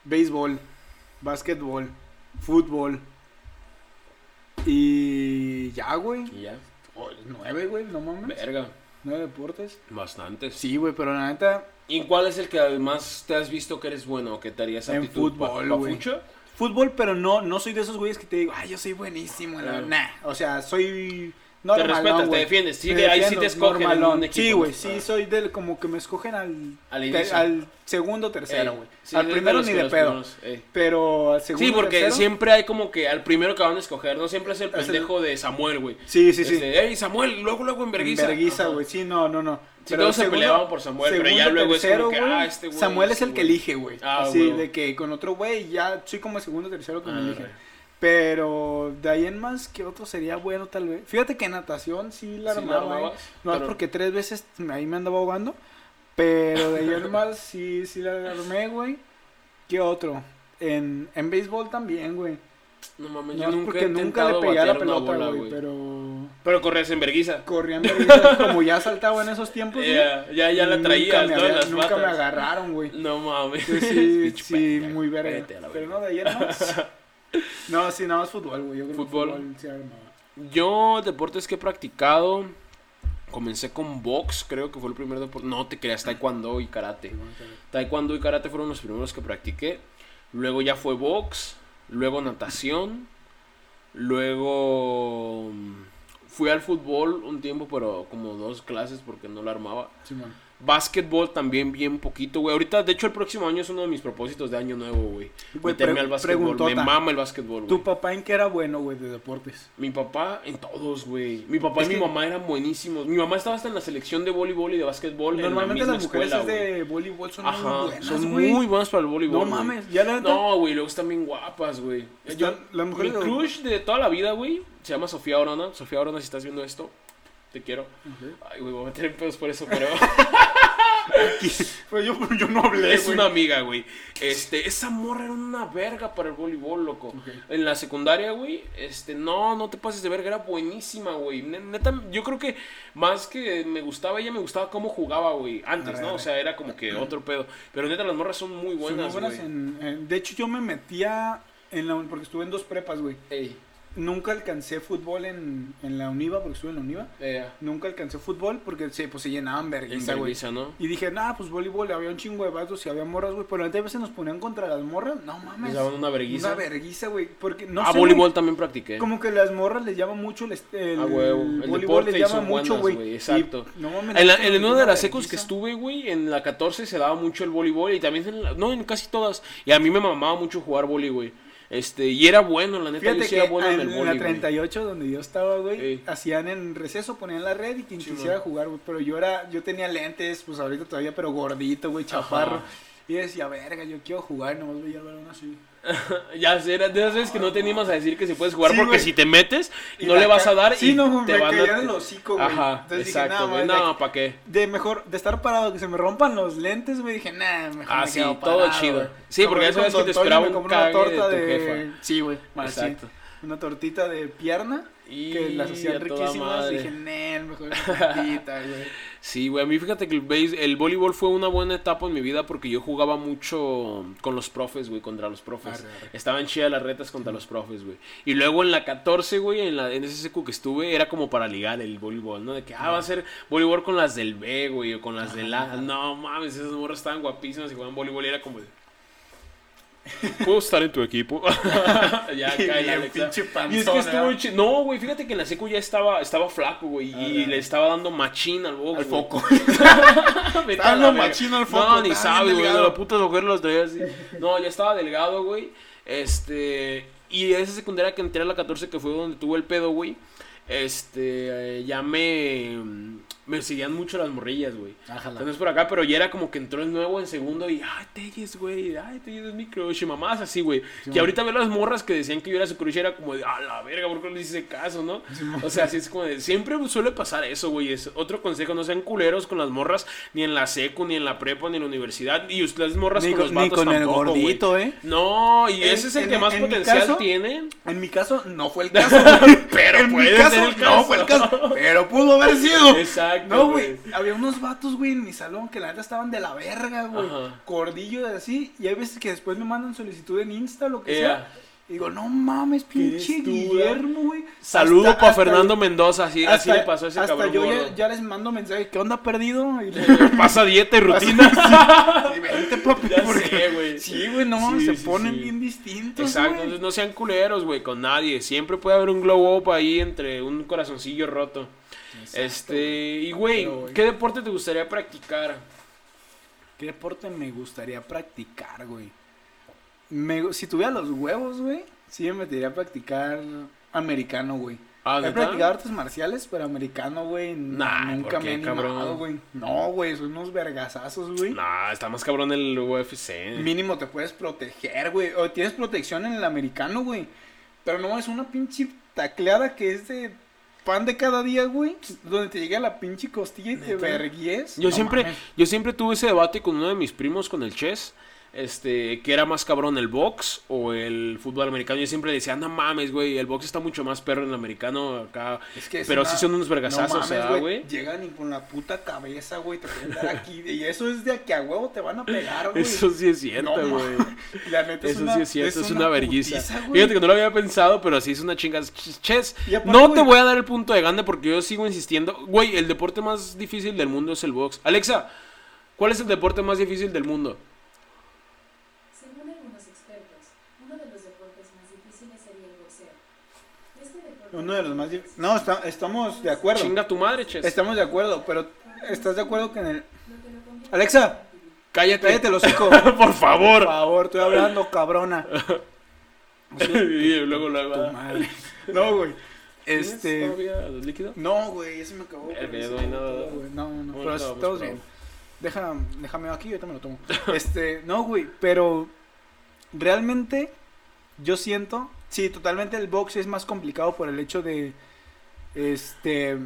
Béisbol. Básquetbol. Fútbol. Y ya, güey. Y ya. Oh, nueve, güey, no mames. Verga. Nueve deportes. Bastantes. Sí, güey, pero la neta, ¿Y cuál es el que además te has visto que eres bueno o que te harías En aptitud fútbol, pa- pa güey. fucho? fútbol, pero no, no soy de esos güeyes que te digo, ay, yo soy buenísimo. la-. Nah, o sea, soy. Te respetas, te defiendes. Sí, de ahí sí te escogen en normalón. un equipo. Sí, güey, sí, Ah. soy del como que me escogen al, Al te- al segundo, tercero, Ey, güey. sí, al primero ni de pedo. primeros. Pero al segundo, Sí, porque tercero, siempre hay como que al primero que van a escoger, no siempre es el pendejo de Samuel, güey. Sí, sí, sí. Este, Ey, Samuel, luego, luego en Berguisa. Verguiza, Ajá. güey. Sí, no, no, no. Sí, todos se segundo- peleaban por Samuel, pero ya segundo, luego es como que, güey, ah, este güey, Samuel es el que elige, güey. Ah, Así, de que con otro güey ya soy como el segundo, tercero que me Ah, elige. Pero de ahí en más, ¿qué otro sería bueno tal vez? Fíjate que natación sí la Sí, la armaba. ¿eh? No, es pero- porque tres veces ahí me andaba ahogando. Pero de ahí en más sí, sí la armé, güey. ¿Qué otro? En, en béisbol también, güey. No mames, No, yo es nunca porque he nunca le pegué a la pelota, güey. Pero Pero corrías en Berguisa. corriendo ahorita, como ya saltaba en esos tiempos, güey. Ya, ya, ya la nunca traías, me ¿no? En había- las Nunca me patas. agarraron, güey. No mames. Sí, sí, muy verga. Pero no, de ayer más. No, sí, nada más fútbol, güey. Yo creo Fútbol. que fútbol sí armaba. Yo, deportes que he practicado, comencé con box, creo que fue el primer deporte. No te creas, taekwondo y karate. Taekwondo y karate fueron los primeros que practiqué. Luego ya fue box, luego natación, luego mm, fui al fútbol un tiempo, pero como dos clases porque no la armaba. Simón. Básquetbol también bien poquito, güey. Ahorita, de hecho, el próximo año es uno de mis propósitos de año nuevo, güey. Meterme al básquetbol. Me mama el básquetbol, güey. ¿Tu papá en qué era bueno, güey, de deportes? Mi papá en todos, güey. Mi papá Es y mi mamá eran buenísimos. Mi mamá estaba hasta en la selección de voleibol y de básquetbol Normalmente en la las mujeres escuela, de voleibol son Ajá, muy buenas, son güey. muy buenas para el voleibol. No mames, ya la. No, güey, luego están bien guapas, güey. Yo- Mi de- crush de toda la vida, güey, se llama Sofía Orona. Sofía Orona, si estás viendo esto, te quiero. Ay, güey, voy a meter en pedos por eso, pero yo, yo no hablé, es güey. una amiga, güey. Este, esa morra era una verga para el voleibol, loco. En la secundaria, güey, este, no, no te pases de verga, era buenísima, güey. Ne- Neta, yo creo que más que me gustaba ella, me gustaba cómo jugaba, güey. Antes, Arre, ¿no? arre. O sea, era como que otro pedo. Pero neta, las morras son muy Son muy buenas, buenas güey. en, en- De hecho, yo me metía en la... Porque estuve en dos prepas, güey. Ey, Nunca alcancé fútbol en, en la Univa, porque estuve en la Univa. Nunca alcancé fútbol porque se, pues, se llenaban en vergüenza, güey. Berguisa, ¿no? Y dije, nah, pues voleibol, había un chingo de vatos y había morras, güey. Pero antes a veces nos ponían contra las morras. No mames. Les daban una verguiza. Una verguiza, güey. Porque no ah, sé, voleibol también practiqué. Como que las morras les llama mucho el, el, Ah, huevo. El voleibol deporte les llama mucho, güey. Y, exacto. no mames, En, la, en una de las secos que vergüenza. estuve, güey, en la 14 se daba mucho el voleibol y también en la- no, en casi todas. Y a mí me mamaba mucho jugar vóley, güey. Este, y era bueno, la neta, Fíjate yo sí que era bueno en en, el la vóley, güey. 38 donde yo estaba, güey, Ey. hacían en receso, ponían la red y quien Sí, quisiera jugar, güey. Pero yo era, yo tenía lentes, pues ahorita todavía, pero gordito, güey, chaparro. Ajá. Y decía, verga, yo quiero jugar, nomás veía el balón así. Ya era de esas veces que no te animas a decir que si puedes jugar Sí, porque güey. si te metes Y no le vas a dar Sí, y no, te me van a... el hocico, güey. Ajá, Entonces exacto, "Nah, güey. No, ¿para qué? De mejor, de estar parado, que se me rompan los lentes, me dije, nah, mejor Ah, me sí, quedo todo chido. güey". Sí, porque esa vez que te esperaba un una torta de tu jefa. Sí, güey. Exacto. Una tortita de pierna, Y que las hacían riquísimas, y dije, nah, mejor una tortita, güey. Sí, güey, a mí fíjate que el, base- el voleibol fue una buena etapa en mi vida porque yo jugaba mucho con los profes, güey, contra los profes. Arre, arre. Estaban chidas las retas contra los profes, güey. Y luego en la 14, güey, en, la, en ese secu que estuve, era como para ligar el voleibol, ¿no? De que, ah, va a ser voleibol con las del B, güey, o con las del A. No mames, esas morras estaban guapísimas y jugaban voleibol y era como de... ¿Puedo estar en tu equipo? ya, Y cae pinche Y es que estuvo chi- No, güey, fíjate que en la secu ya estaba, estaba flaco, güey. Y Arre. le estaba dando machín al box. Al foco. Dando machín al foco, No, ni bien güey. La puta mujer los traía así. No, ya estaba delgado, güey. Este. Y esa secundaria que entré a la 14, que fue donde tuve el pedo, güey. Este. eh, ya me. Me seguían mucho las morrillas, güey. Entonces por acá, pero ya era como que entró el nuevo en segundo y, ay, Telles, güey, ay, Telles es mi crush, y mamás así, güey. que ahorita veo las morras que decían que yo era su crush, era como de, a la verga, ¿por qué no les hice caso, no? o sea, así es como de, siempre suele pasar eso, güey. Es otro consejo, no sean culeros con las morras, ni en la secu, ni en la prepa, ni en la universidad. Y ustedes morras Ni con, con, los ni vatos con el tampoco, gordito, ¿eh? No, y En- ese es el en- que más potencial caso- tiene. En mi caso, no fue el caso. Pero en mi puede caso, ser el no caso. fue el caso. Pero pudo haber sido. Exacto, No, güey. Había unos vatos, güey, en mi salón que la neta estaban de la verga, güey. Cordillo de así. Y hay veces que después me mandan solicitud en Insta, lo que Ea. sea. Y digo, no mames, pinche tú, Guillermo, güey. Saludo Hasta- para hasta- Fernando Mendoza, así, así le pasó a ese hasta cabrón yo ya, les mando mensaje, ¿qué onda perdido? Y le Pasa dieta y rutina. Sí, vente, papi. Ya porque- sé, güey. Sí, güey, no mames, Sí, se sí, ponen sí. bien distintos. Exacto, entonces no sean culeros, güey, con nadie. Siempre puede haber un glow up ahí entre un corazoncillo roto. este, y güey. ¿qué deporte te gustaría practicar? ¿Qué deporte me gustaría practicar, güey? Me- si tuviera los huevos, güey, sí me metería a practicar americano, güey. Ah, He practicado artes marciales, pero americano, güey, Nah, nunca ¿por me he animado, güey. No, güey, son unos vergazazos, güey. Nah, está más cabrón el UFC. Mínimo te puedes proteger, güey. O tienes protección en el americano, güey. Pero no, es una pinche tacleada que es de pan de cada día, güey. Donde te llega la pinche costilla y te verguies. Yo No siempre, mames. yo siempre tuve ese debate con uno de mis primos con el chess. Este, que era más cabrón el box o el fútbol americano. Yo siempre decía, no mames, güey, el box está mucho más perro en el americano acá. Es que es Pero una- sí son unos vergazazos, no mames, ¿verdad, güey? Llegan y con la puta cabeza, güey, te pueden dar aquí. Y eso es de que a huevo te van a pegar, güey. Eso sí es cierto, No, güey. La neta es Eso una, sí es cierto, es, una, vergüenza. Fíjate que no lo había pensado, pero sí es una chingada. Ch- Chess, Y aparte, no te voy a dar el punto de gane porque yo sigo insistiendo. Güey, el deporte más difícil del mundo es el box. Alexa, ¿cuál es el deporte más difícil del mundo? Según algunos expertos, uno de los deportes más difíciles sería el boxeo. Este deporte Uno de los más dif- No, está- estamos de acuerdo. Chinga tu madre, Chess. Estamos de acuerdo, pero ¿estás de acuerdo que en el... Alexa, Cállate. cállate los hocico. Por Por favor. favor, estoy hablando, cabrona. y luego lo Tu madre. No, güey. Este... ¿Todavía líquido? No, güey, ya se me acabó. No. No, no, no. Bueno, Pero estamos pero- bien. Deja, déjame aquí ahorita me lo tomo. Este, no, güey, pero realmente yo siento, sí, totalmente el box es más complicado por el hecho de, este,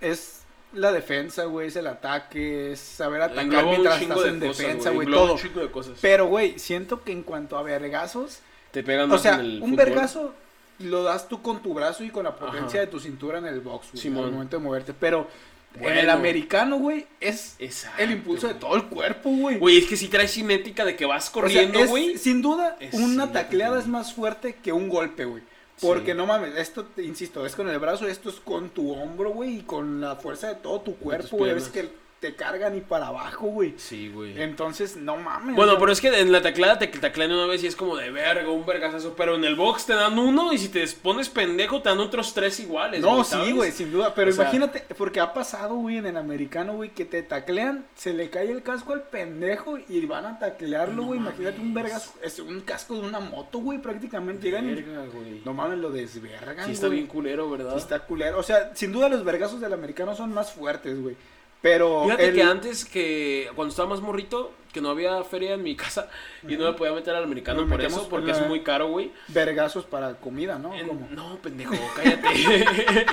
es la defensa, güey, es el ataque, es saber atacar mientras estás de en cosas, defensa, güey, todo. de cosas. Pero, güey, siento que en cuanto a vergazos, Te pegan o más sea, en el un fútbol. vergazo lo das tú con tu brazo y con la potencia Ajá. de tu cintura en el box, güey, al momento de moverte. Pero en el Bueno. americano, güey, es Exacto, el impulso de todo el cuerpo, güey. Güey, es que si traes cinética de que vas O sea, corriendo, es- güey. sin duda, Es- una tacleada es más fuerte que un golpe, güey. Porque Sí. no mames, esto, te insisto, es con el brazo, esto es con tu hombro, güey, y con la fuerza de todo tu cuerpo, güey. Es que te cargan y para abajo, güey. Sí, güey. Entonces, no mames. Bueno, pero es que en la tacleada te taclean una vez y es como de verga, un vergazazo. Pero en el box te dan uno y si te pones pendejo te dan otros tres iguales. No, sí, güey, sin duda. Pero O sea- imagínate, porque ha pasado, güey, en el americano, güey, que te taclean, se le cae el casco al pendejo y van a taclearlo, güey. imagínate un vergas, es un casco de una moto, güey, prácticamente. Llegan y. Verga, güey. No mames, lo desvergan, Sí está güey. bien culero, ¿verdad? Sí está culero. O sea, sin duda los vergazos del americano son más fuertes, güey. Pero. Fíjate el- que antes que cuando estaba más morrito, que no había feria en mi casa y no me podía meter al americano por eso, porque es muy caro, güey. Vergazos para comida, ¿no? En- No, pendejo, cállate.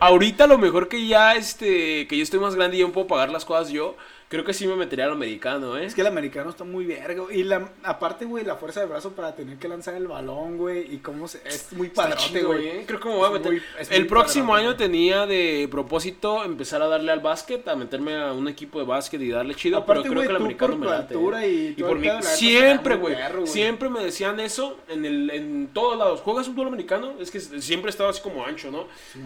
Ahorita lo mejor que ya, este, que yo estoy más grande y ya puedo pagar las cosas yo, creo que sí me metería al americano, ¿eh? Es que el americano está muy verga. Y la, aparte, güey, la fuerza de brazo para tener que lanzar el balón, güey. Y cómo se. Es muy padrote, güey. ¿eh? Creo que me voy a meter. muy- el próximo padrote, año tenía de propósito empezar a darle al básquet, a meterme a un equipo de básquet y darle chido, Aparte, pero creo que el americano me late. ¿eh? y Y por neta, Siempre, güey. Siempre me decían eso en, el, en todos lados. ¿Juegas fútbol americano? Es que siempre he estado así como ancho, ¿no? Sí.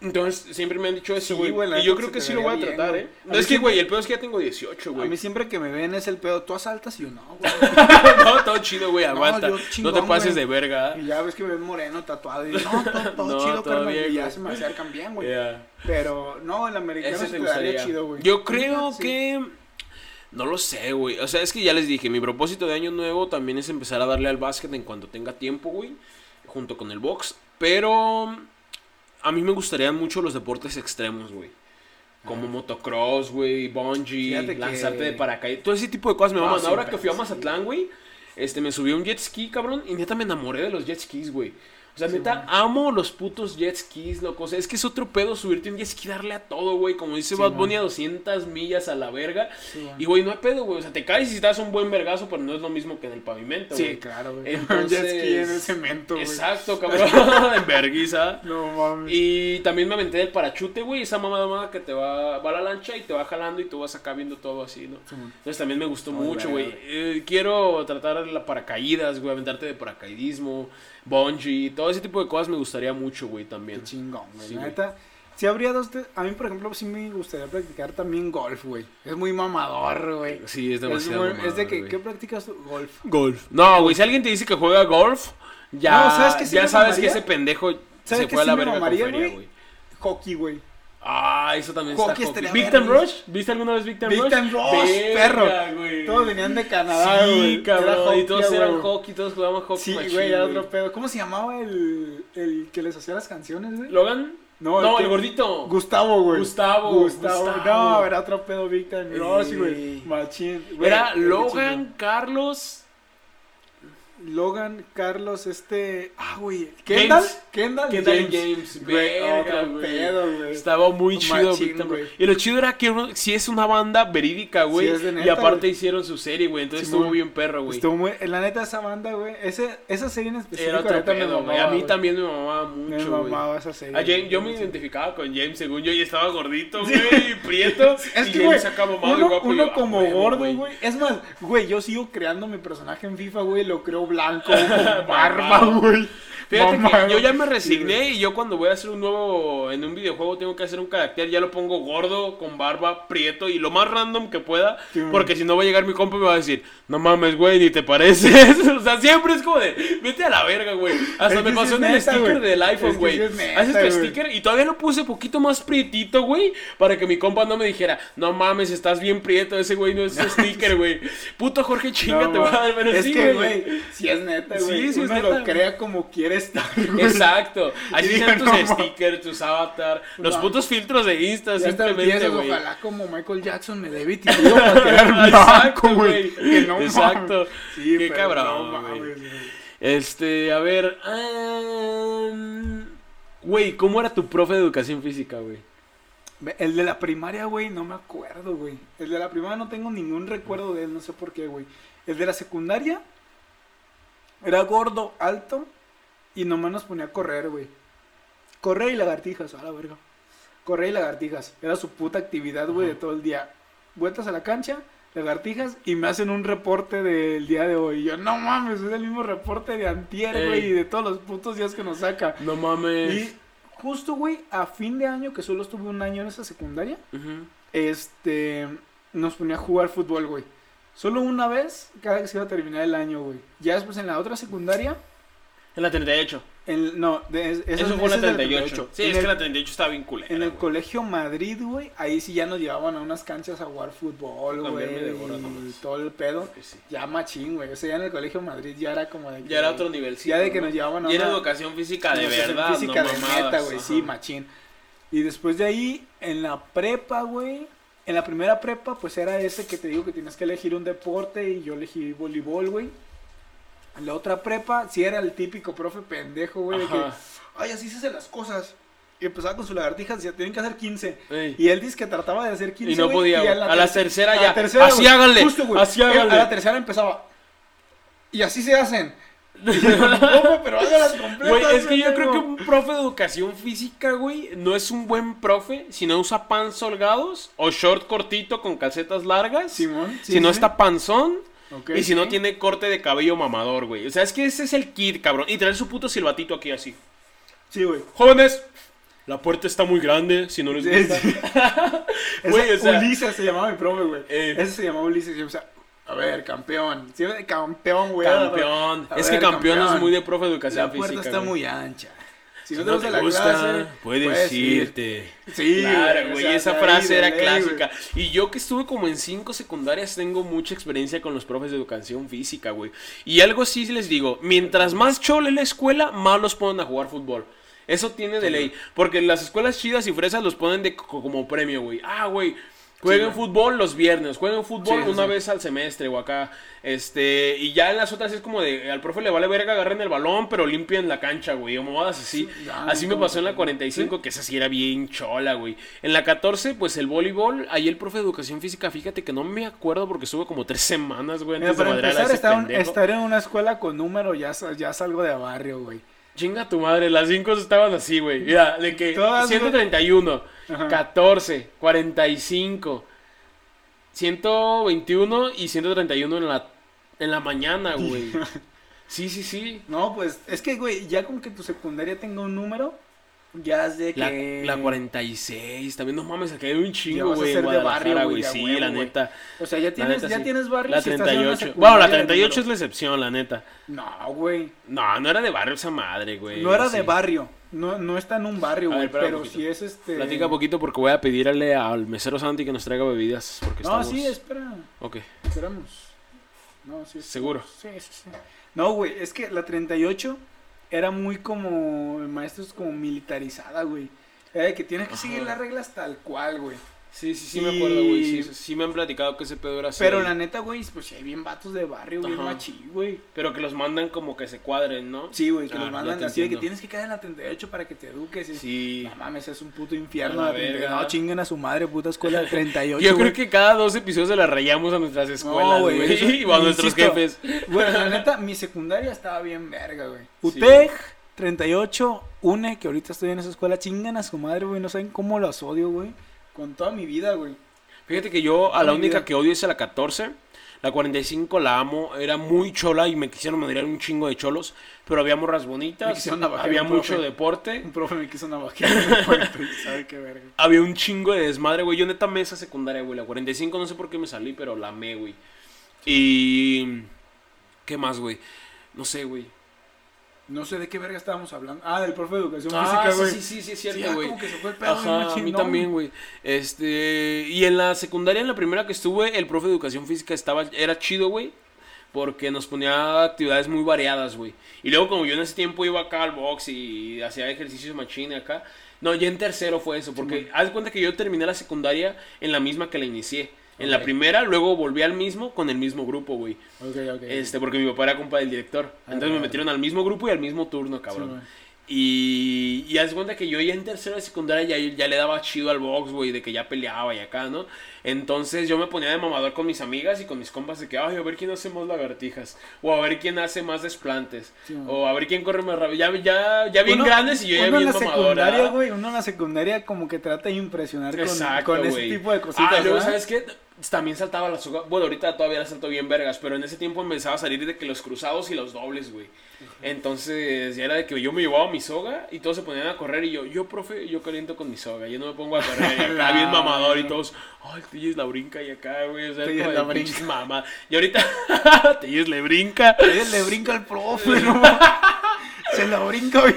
Entonces, siempre me han dicho eso, güey. y yo creo que sí lo voy a bien, tratar. ¿eh? A No, es que, siempre- güey, el pedo es que ya tengo 18, A güey. mí siempre que me ven es el pedo. Tú asaltas y yo no, güey. no, todo chido, güey, aguanta. No, chingón, te pases güey. de verga. Y ya ves que me ven moreno, tatuado. Y no, todo, todo No, chido, carnal. Y ya se me acercan bien, güey. Yeah. Pero no, el americano Ese se daría chido, güey. Yo creo Sí. que. No lo sé, güey. O sea, es que ya les dije, mi propósito de año nuevo también es empezar a darle al básquet en cuanto tenga tiempo, güey. Junto con el box. Pero. A mí me gustarían mucho los deportes extremos, güey. Como motocross, güey, bungee, Fíjate que- lanzarte de paracaídas. Todo ese tipo de cosas me Ah, maman. sí, Ahora que fui a Mazatlán, güey, este, me subí a un jet ski, cabrón, y neta me enamoré de los jet skis, güey. O sea, neta, amo los putos jet skis, loco. O sea, es que es otro pedo subirte un jet ski, darle a todo, güey. Como dice Sí, Bad. Bunny, a 200 millas a la verga. Sí, y, güey, no hay pedo, güey. O sea, te caes y das un buen vergazo, pero no es lo mismo que en el pavimento, Sí, güey. claro, güey. Entonces- Un jet ski en el cemento, güey. Exacto, cabrón. en verguiza. No mames. Y también me aventé del parachute, güey. Esa mamada mamada que te va, va a la lancha y te va jalando y tú vas acá viendo todo así, ¿no? Sí. Entonces también me gustó Muy mucho, güey. Eh, quiero tratar la paracaídas, güey. Aventarte de paracaidismo, bungee. Todo ese tipo de cosas me gustaría mucho, güey, también. Qué chingón, güey. Sí, La güey. neta, sí habría dos. te- A mí, por ejemplo, sí me gustaría practicar también golf, güey. Es muy mamador, güey. Sí, es Es, demasiado. es mamador, de que, güey. ¿qué practicas tú? Golf. Golf. No, güey, si alguien te dice que juega golf, ya, No, ¿sabes qué sí ya sabes que mamaría? ese pendejo ¿Sabes se fue a la verga con feria, güey. Hockey, güey. Ah, eso también Hockey está. estaría. ¿Victim. Rush? ¿Viste alguna vez Victim Rush? Victim Rush, perro. Todos venían de Canadá, Sí, güey. cabrón. Era y todos eran hockey, todos jugaban hockey. Sí, güey, era otro pedo. ¿Cómo se llamaba el, el que les hacía las canciones, güey? ¿Logan? No, No, el gordito. Gustavo, güey. Gustavo, Gustavo. Gustavo. No, era otro pedo Victim Rush, güey. Machín. Era Logan, Carlos. Logan, Carlos, este. Ah, güey. Kendall. James. Kendall. Kendall James. Verga, güey. pedo, güey. Estaba muy chido Victim güey. Y lo chido era que uno, si es una banda verídica, güey. Sí, y aparte hicieron su serie, güey. Entonces estuvo bien perro, güey. Estuvo muy. La neta, esa banda, güey. Ese, esa serie en específico. Era otro me pedo, güey. A mí también me mamaba Me mucho, güey. mamaba esa serie. A James- yo me Sí. identificaba con James, según yo, y estaba gordito, güey, y prieto. Es y que, James güey, uno, uno ah, como gordo, güey. Es más, güey, yo sigo creando mi personaje en FIFA, güey. Lo creo blanco, con barba, güey. Fíjate que yo ya me Sí, resigné y yo cuando voy a hacer un nuevo, en un videojuego tengo que hacer un carácter, ya lo pongo gordo, con barba, prieto y lo más random que pueda, Sí, porque si no va a llegar mi compa y me va a decir, no mames, güey, ni te pareces. o sea, siempre es como de, vete a la verga, güey. Hasta Es me pasó sí en el neta, sticker del iPhone, güey. sí Haces tu sticker y todavía lo puse poquito más prietito, güey, para que mi compa no me dijera, no mames, estás bien prieto, ese güey no es sticker, güey. Puto Jorge, chinga, No, te va a dar menos Es sí, güey, si es neta, Sí, güey. sí Uno neta, lo crea como quiere güey. Exacto. Así sean tus no, stickers, tus avatar, los No. putos filtros de Insta, Ya simplemente, güey. ojalá como Michael Jackson me dé vitido para quedar blanco, güey. Que no Exacto. mames. Sí, Qué cabrón, güey. Este, a ver. Güey, ¿cómo era tu profe de educación física, güey? El de la primaria, güey, no me acuerdo, güey. El de la primaria no tengo ningún recuerdo de él, no sé por qué, güey. El de la secundaria era gordo, alto y nomás nos ponía a correr, güey. Correr y lagartijas, a la verga. Correr y lagartijas. Era su puta actividad, güey, de todo el día. Vueltas a la cancha, lagartijas y me hacen un reporte del día de hoy. Y yo, no mames, es el mismo reporte de antier, Ey. güey, y de todos los putos días que nos saca. No mames. Y justo, güey, a fin de año, que solo estuve un año en esa secundaria, Ujú. este, nos ponía a jugar fútbol, güey. Solo una vez, cada que se iba a terminar el año, güey. Ya después en la otra secundaria, En la 38. en, no, de, es- Eso, esa- fue en la esa es del 38. Sí, En es el- que la 38 estaba bien culera. En el güey. colegio Madrid, güey, ahí sí ya nos llevaban a unas canchas a jugar fútbol, güey. Y nomás. todo el pedo. Sí. Ya machín, güey. O sea, ya en el colegio Madrid ya era como de que- Ya era otro nivel, sí. Ya de que nos llevaban a Y era una- educación física de verdad, física no de mamadas. neta, güey, sí, machín. Y después de ahí, en la prepa, güey, en la primera prepa, pues era ese que te digo que tienes que elegir un deporte y yo elegí voleibol, güey. En la otra prepa, sí era el típico profe pendejo, güey, de que, ay, así se hacen las cosas. Y empezaba con su lagartija, decía, tienen que hacer 15. Ey. Y él dice que trataba de hacer 15. Y no güey, podía, a güey. A la terce- tercera a la ya. tercera, Así güey, háganle, justo, así háganle. A la tercera empezaba. Y así se hacen. Y "No, pero completas. Güey, es que yo creo pendejo". que un profe de educación física, güey, no es un buen profe si no usa pants holgados o short cortito con calcetas largas. Simón, sí, si no sí. está panzón. Y si no tiene corte de cabello mamador, güey. O sea, es que ese es el kit, cabrón. Y traer su puto silbatito aquí así. Sí, güey. Jóvenes, la puerta está muy grande, si no les gusta. sí. Güey, Ese o sea- Ulises se llamaba mi profe, güey. Eh. Ese se llamaba Ulises. Y, o sea, a ver, campeón. Siempre campeón, güey. Campeón. Es ver, que campeón, campeón. es muy de profe de educación La puerta física. está güey. muy ancha. Si Si no te gusta te la gusta, clase, puedes ir. irte. Sí, Claro, o güey, sea, esa frase era ley, clásica. Y yo que estuve como en cinco secundarias tengo mucha experiencia con los profes de educación física, güey. Y algo sí les digo, mientras más chole la escuela, más los ponen a jugar fútbol. Eso tiene de ley. Porque las escuelas chidas y fresas los ponen de co- como premio, güey. Ah, güey. Jueguen fútbol los viernes, jueguen fútbol Sí, una sí. vez al semestre o acá. Este, y ya en las otras es como de al profe le vale verga, agarren el balón, pero limpien la cancha, güey. O modas así. Sí, así me pasó en la que- 45, que esa sí era bien chola, güey. En la 14, pues el voleibol, ahí el profe de educación física, fíjate que no me acuerdo porque estuve como tres semanas, güey, Mira, antes de para empezar, estar, un- pendejo. estar en una escuela con número ya, ya salgo de barrio, güey. Chinga tu madre, las 5 estaban así, güey. Mira, de que Todas, güey. 131, Ajá. 14, 45, 121 y 131 en la, en la mañana, güey. Sí, sí, sí. No, pues es que, güey, ya con que tu secundaria tenga un número, ya es de La, que. la 46, también no mames, acá hay un chingo, güey. de barrio, güey, Sí, huevo, la neta. O sea, ya La tienes, neta, ya sí. tienes barrio. La si estás en una 38. Bueno, la secundaria de 38 es la excepción, la neta. No, güey. No, no era de barrio esa madre, güey. No era de sí. barrio. No, no está en un barrio, güey. Pero sí es este. Platica poquito porque voy a pedirle al mesero Santi que nos traiga bebidas. Porque No, estamos... sí, espera. Ok, Esperamos. No, sí. seguro. Sí, sí, sí. No, güey, es que la 38 era muy como, maestros como militarizada, güey. Que tienes que Ajá. seguir las reglas tal cual, güey. Sí, sí, sí me acuerdo, güey. Sí, sí me han platicado que ese pedo era así. Pero la neta, güey, pues sí hay bien vatos de barrio, bien machí, güey. Pero que los mandan como que se cuadren, ¿no? Sí, güey, que Ah, los mandan así de que tienes que caer en la 38 para que te eduques. y- Sí. No mames, es un puto infierno la la 38. verga. No, chinguen a su madre, puta escuela 38. Yo creo que cada dos episodios se la rayamos a nuestras escuelas, güey, y a nuestros jefes. Bueno, la neta, mi secundaria estaba bien verga, güey. Sí. UTEG, 38, UNE, que ahorita estoy en esa escuela, chingan a su madre, güey. No saben cómo los odio, güey. Con toda mi vida, güey. Fíjate que yo a la mi única vida. que odio es a la 14. La 45 la amo, era muy chola y me quisieron madrear un chingo de cholos, pero había morras Me bonitas, había mucho profe. deporte, Un profe me quiso navajear sabe qué verga. había un chingo de desmadre, güey. Yo neta amé esa secundaria, güey. La 45 no sé por qué me salí, pero la amé, güey. Y... ¿Qué más, güey? No sé, güey. No sé de qué verga estábamos hablando. Ah, del profe de educación Ah, física, sí, güey. sí, sí, sí, es Sí, cierto, ah, güey. que se fue el pedo, Ajá, a mí también, güey. Este, y en la secundaria, en la primera que estuve, el profe de educación física estaba, era chido, güey. Porque nos ponía actividades muy variadas, güey. Y luego, como yo en ese tiempo iba acá al box y hacía ejercicios machine acá. No, ya en tercero fue eso. Porque haz de cuenta que yo terminé la secundaria en la misma que la inicié. En la primera, luego volví al mismo con el mismo grupo, güey. Ok, ok. Este, porque mi papá era compa del director. Ah, Entonces me metieron al mismo grupo y al mismo turno, cabrón. y, y haz cuenta que yo ya en tercero de secundaria ya, ya le daba chido al box, güey, de que ya peleaba y acá, ¿no? Entonces yo me ponía de mamador con mis amigas y con mis compas de que, ay, a ver quién hace más lagartijas. O a ver quién hace más desplantes. Sí, o a ver quién corre más rápido. Ya, ya, ya bien Uno- grandes y yo ya uno bien en la mamador. secundaria, ¿verdad? güey, uno en la secundaria como que trata de impresionar con, Exacto, con ese tipo de cositas, Ah, y luego. ¿sabes qué? También saltaba la soga. Bueno, ahorita todavía la salto bien vergas, pero en ese tiempo empezaba a salir de que los cruzados y los dobles, güey. Entonces, ya era de que yo me llevaba mi soga y todos se ponían a correr y yo, yo, profe, yo caliento con mi soga, yo no me pongo a correr. Y acá bien mamador y todos, ay, Tillis la brinca y acá, güey. O sea, Tillis la brinca. mamá. Y ahorita, Tillis le brinca. Él le brinca al profe, no. Se la brinca bien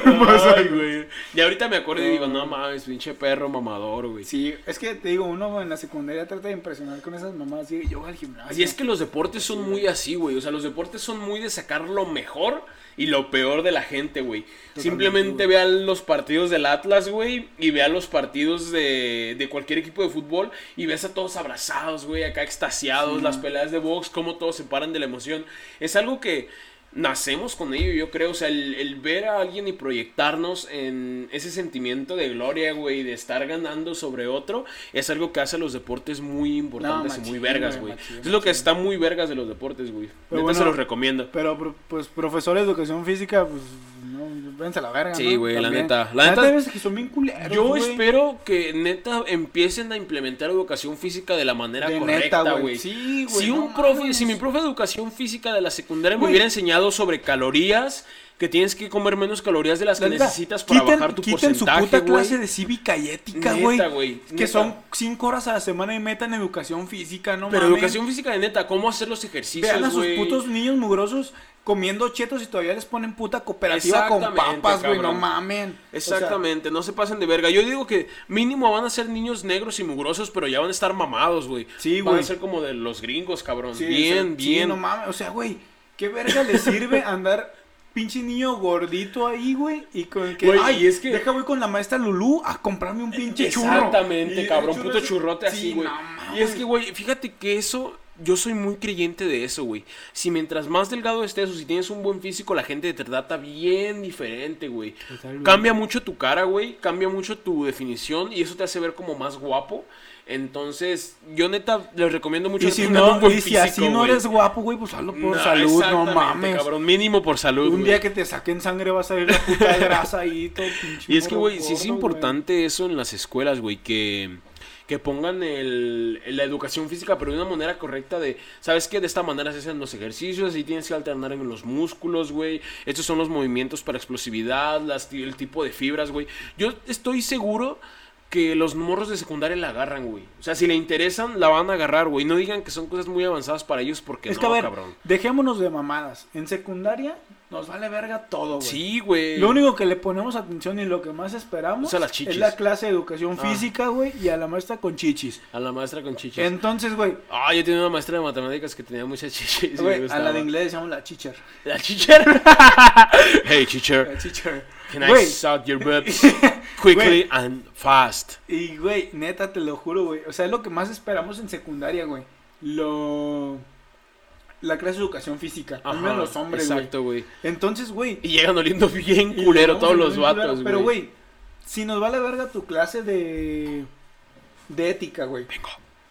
Ay, güey. Y ahorita me acuerdo y digo, No. mames, pinche perro mamador, güey. Sí, es que te digo, uno en la secundaria trata de impresionar con esas mamás. Así, yo voy al gimnasio. Así es que los deportes son muy así, güey. O sea, los deportes son muy de sacar lo mejor y lo peor de la gente, güey. Simplemente vean los partidos del Atlas, güey, y vean los partidos de, de cualquier equipo de fútbol y ves a todos abrazados, güey, acá extasiados, Sí. las peleas de box, cómo todos se paran de la emoción. Es algo que nacemos con ello, yo creo. O sea, el, el ver a alguien y proyectarnos en ese sentimiento de gloria, güey, de estar ganando sobre otro, es algo que hace a los deportes muy importantes y muy vergas, güey, machín, Es lo que está muy vergas de los deportes, güey. Neta bueno, se los recomiendo. Pero, pues, profesor de educación física, pues, no, a la verga, Sí, ¿no? güey, la neta. La La neta- que son bien culeros, Yo espero que neta empiecen a implementar educación física de la manera De correcta, güey. Sí, güey. Si un profe, mames. si mi profe de educación física de la secundaria me hubiera enseñado sobre calorías, que tienes que comer menos calorías de las La que neta, necesitas para quiten- bajar tu quiten su porcentaje, puta güey. clase de cívica y ética, güey. Que neta. son cinco horas a la semana y metan educación física, no Pero mames. educación física de neta, cómo hacer los ejercicios, Vean a sus putos niños mugrosos comiendo chetos y todavía les ponen puta cooperativa con Exactamente, papas, güey. No mamen. O sea, Exactamente, no se pasen de verga. Yo digo que mínimo van a ser niños negros y mugrosos, pero ya van a estar mamados, güey. Sí, Van güey. a ser como de los gringos, cabrón. sí, bien, o sea, sí, bien. no mames. O sea, güey, ¿qué verga le sirve andar pinche niño gordito ahí, güey, y con que, Güey, ay, es que- deja voy con la maestra Lulú a comprarme un pinche churro. Exactamente, cabrón, puto churrote Sí, así, güey. no y es que, güey, fíjate que eso, yo soy muy creyente de eso, güey. Si mientras más delgado estés o si tienes un buen físico, la gente te trata bien diferente, güey. Cambia mucho tu cara, güey, cambia mucho tu definición y eso te hace ver como más guapo. Entonces, yo neta les recomiendo mucho Y si, no, un buen y si físico, así no eres guapo, güey, pues hazlo por salud, no mames. cabrón, mínimo por salud, Un día que te saquen sangre va a salir la puta grasa ahí, todo pinche Y es que, güey, sí es importante eso en las escuelas, güey, que, que pongan el, la educación física, pero de una manera correcta de, ¿sabes qué? De esta manera se hacen los ejercicios y tienes que alternar en los músculos, güey. Estos son los movimientos para explosividad, las, el tipo de fibras, güey. Yo estoy seguro que los morros de secundaria la agarran, güey. O sea, si le interesan, la van a agarrar, güey. No digan que son cosas muy avanzadas para ellos porque Es no, que a ver, cabrón. dejémonos de mamadas. En secundaria nos vale verga todo, güey. Sí, güey. Lo único que le ponemos atención y lo que más esperamos Es a las chichis. es la clase de educación Ah. física, güey, y a la maestra con chichis. A la maestra con chichis. Entonces, güey, Ah, yo tenía una maestra de matemáticas que tenía muchas chichis. güey, a la de inglés decíamos la chicher. La teacher. hey. La chicher. Can I suck your boobs quickly and fast? Y, güey, neta, te lo juro, güey. O sea, es lo que más esperamos en secundaria, güey. Lo... La clase de educación física. Al menos Ajá, los hombres, güey. Exacto, güey. Entonces, güey... Y llegan oliendo bien culero todos los vatos, culero. Pero, güey, si nos vale verga tu clase de... De ética, güey. Vengo.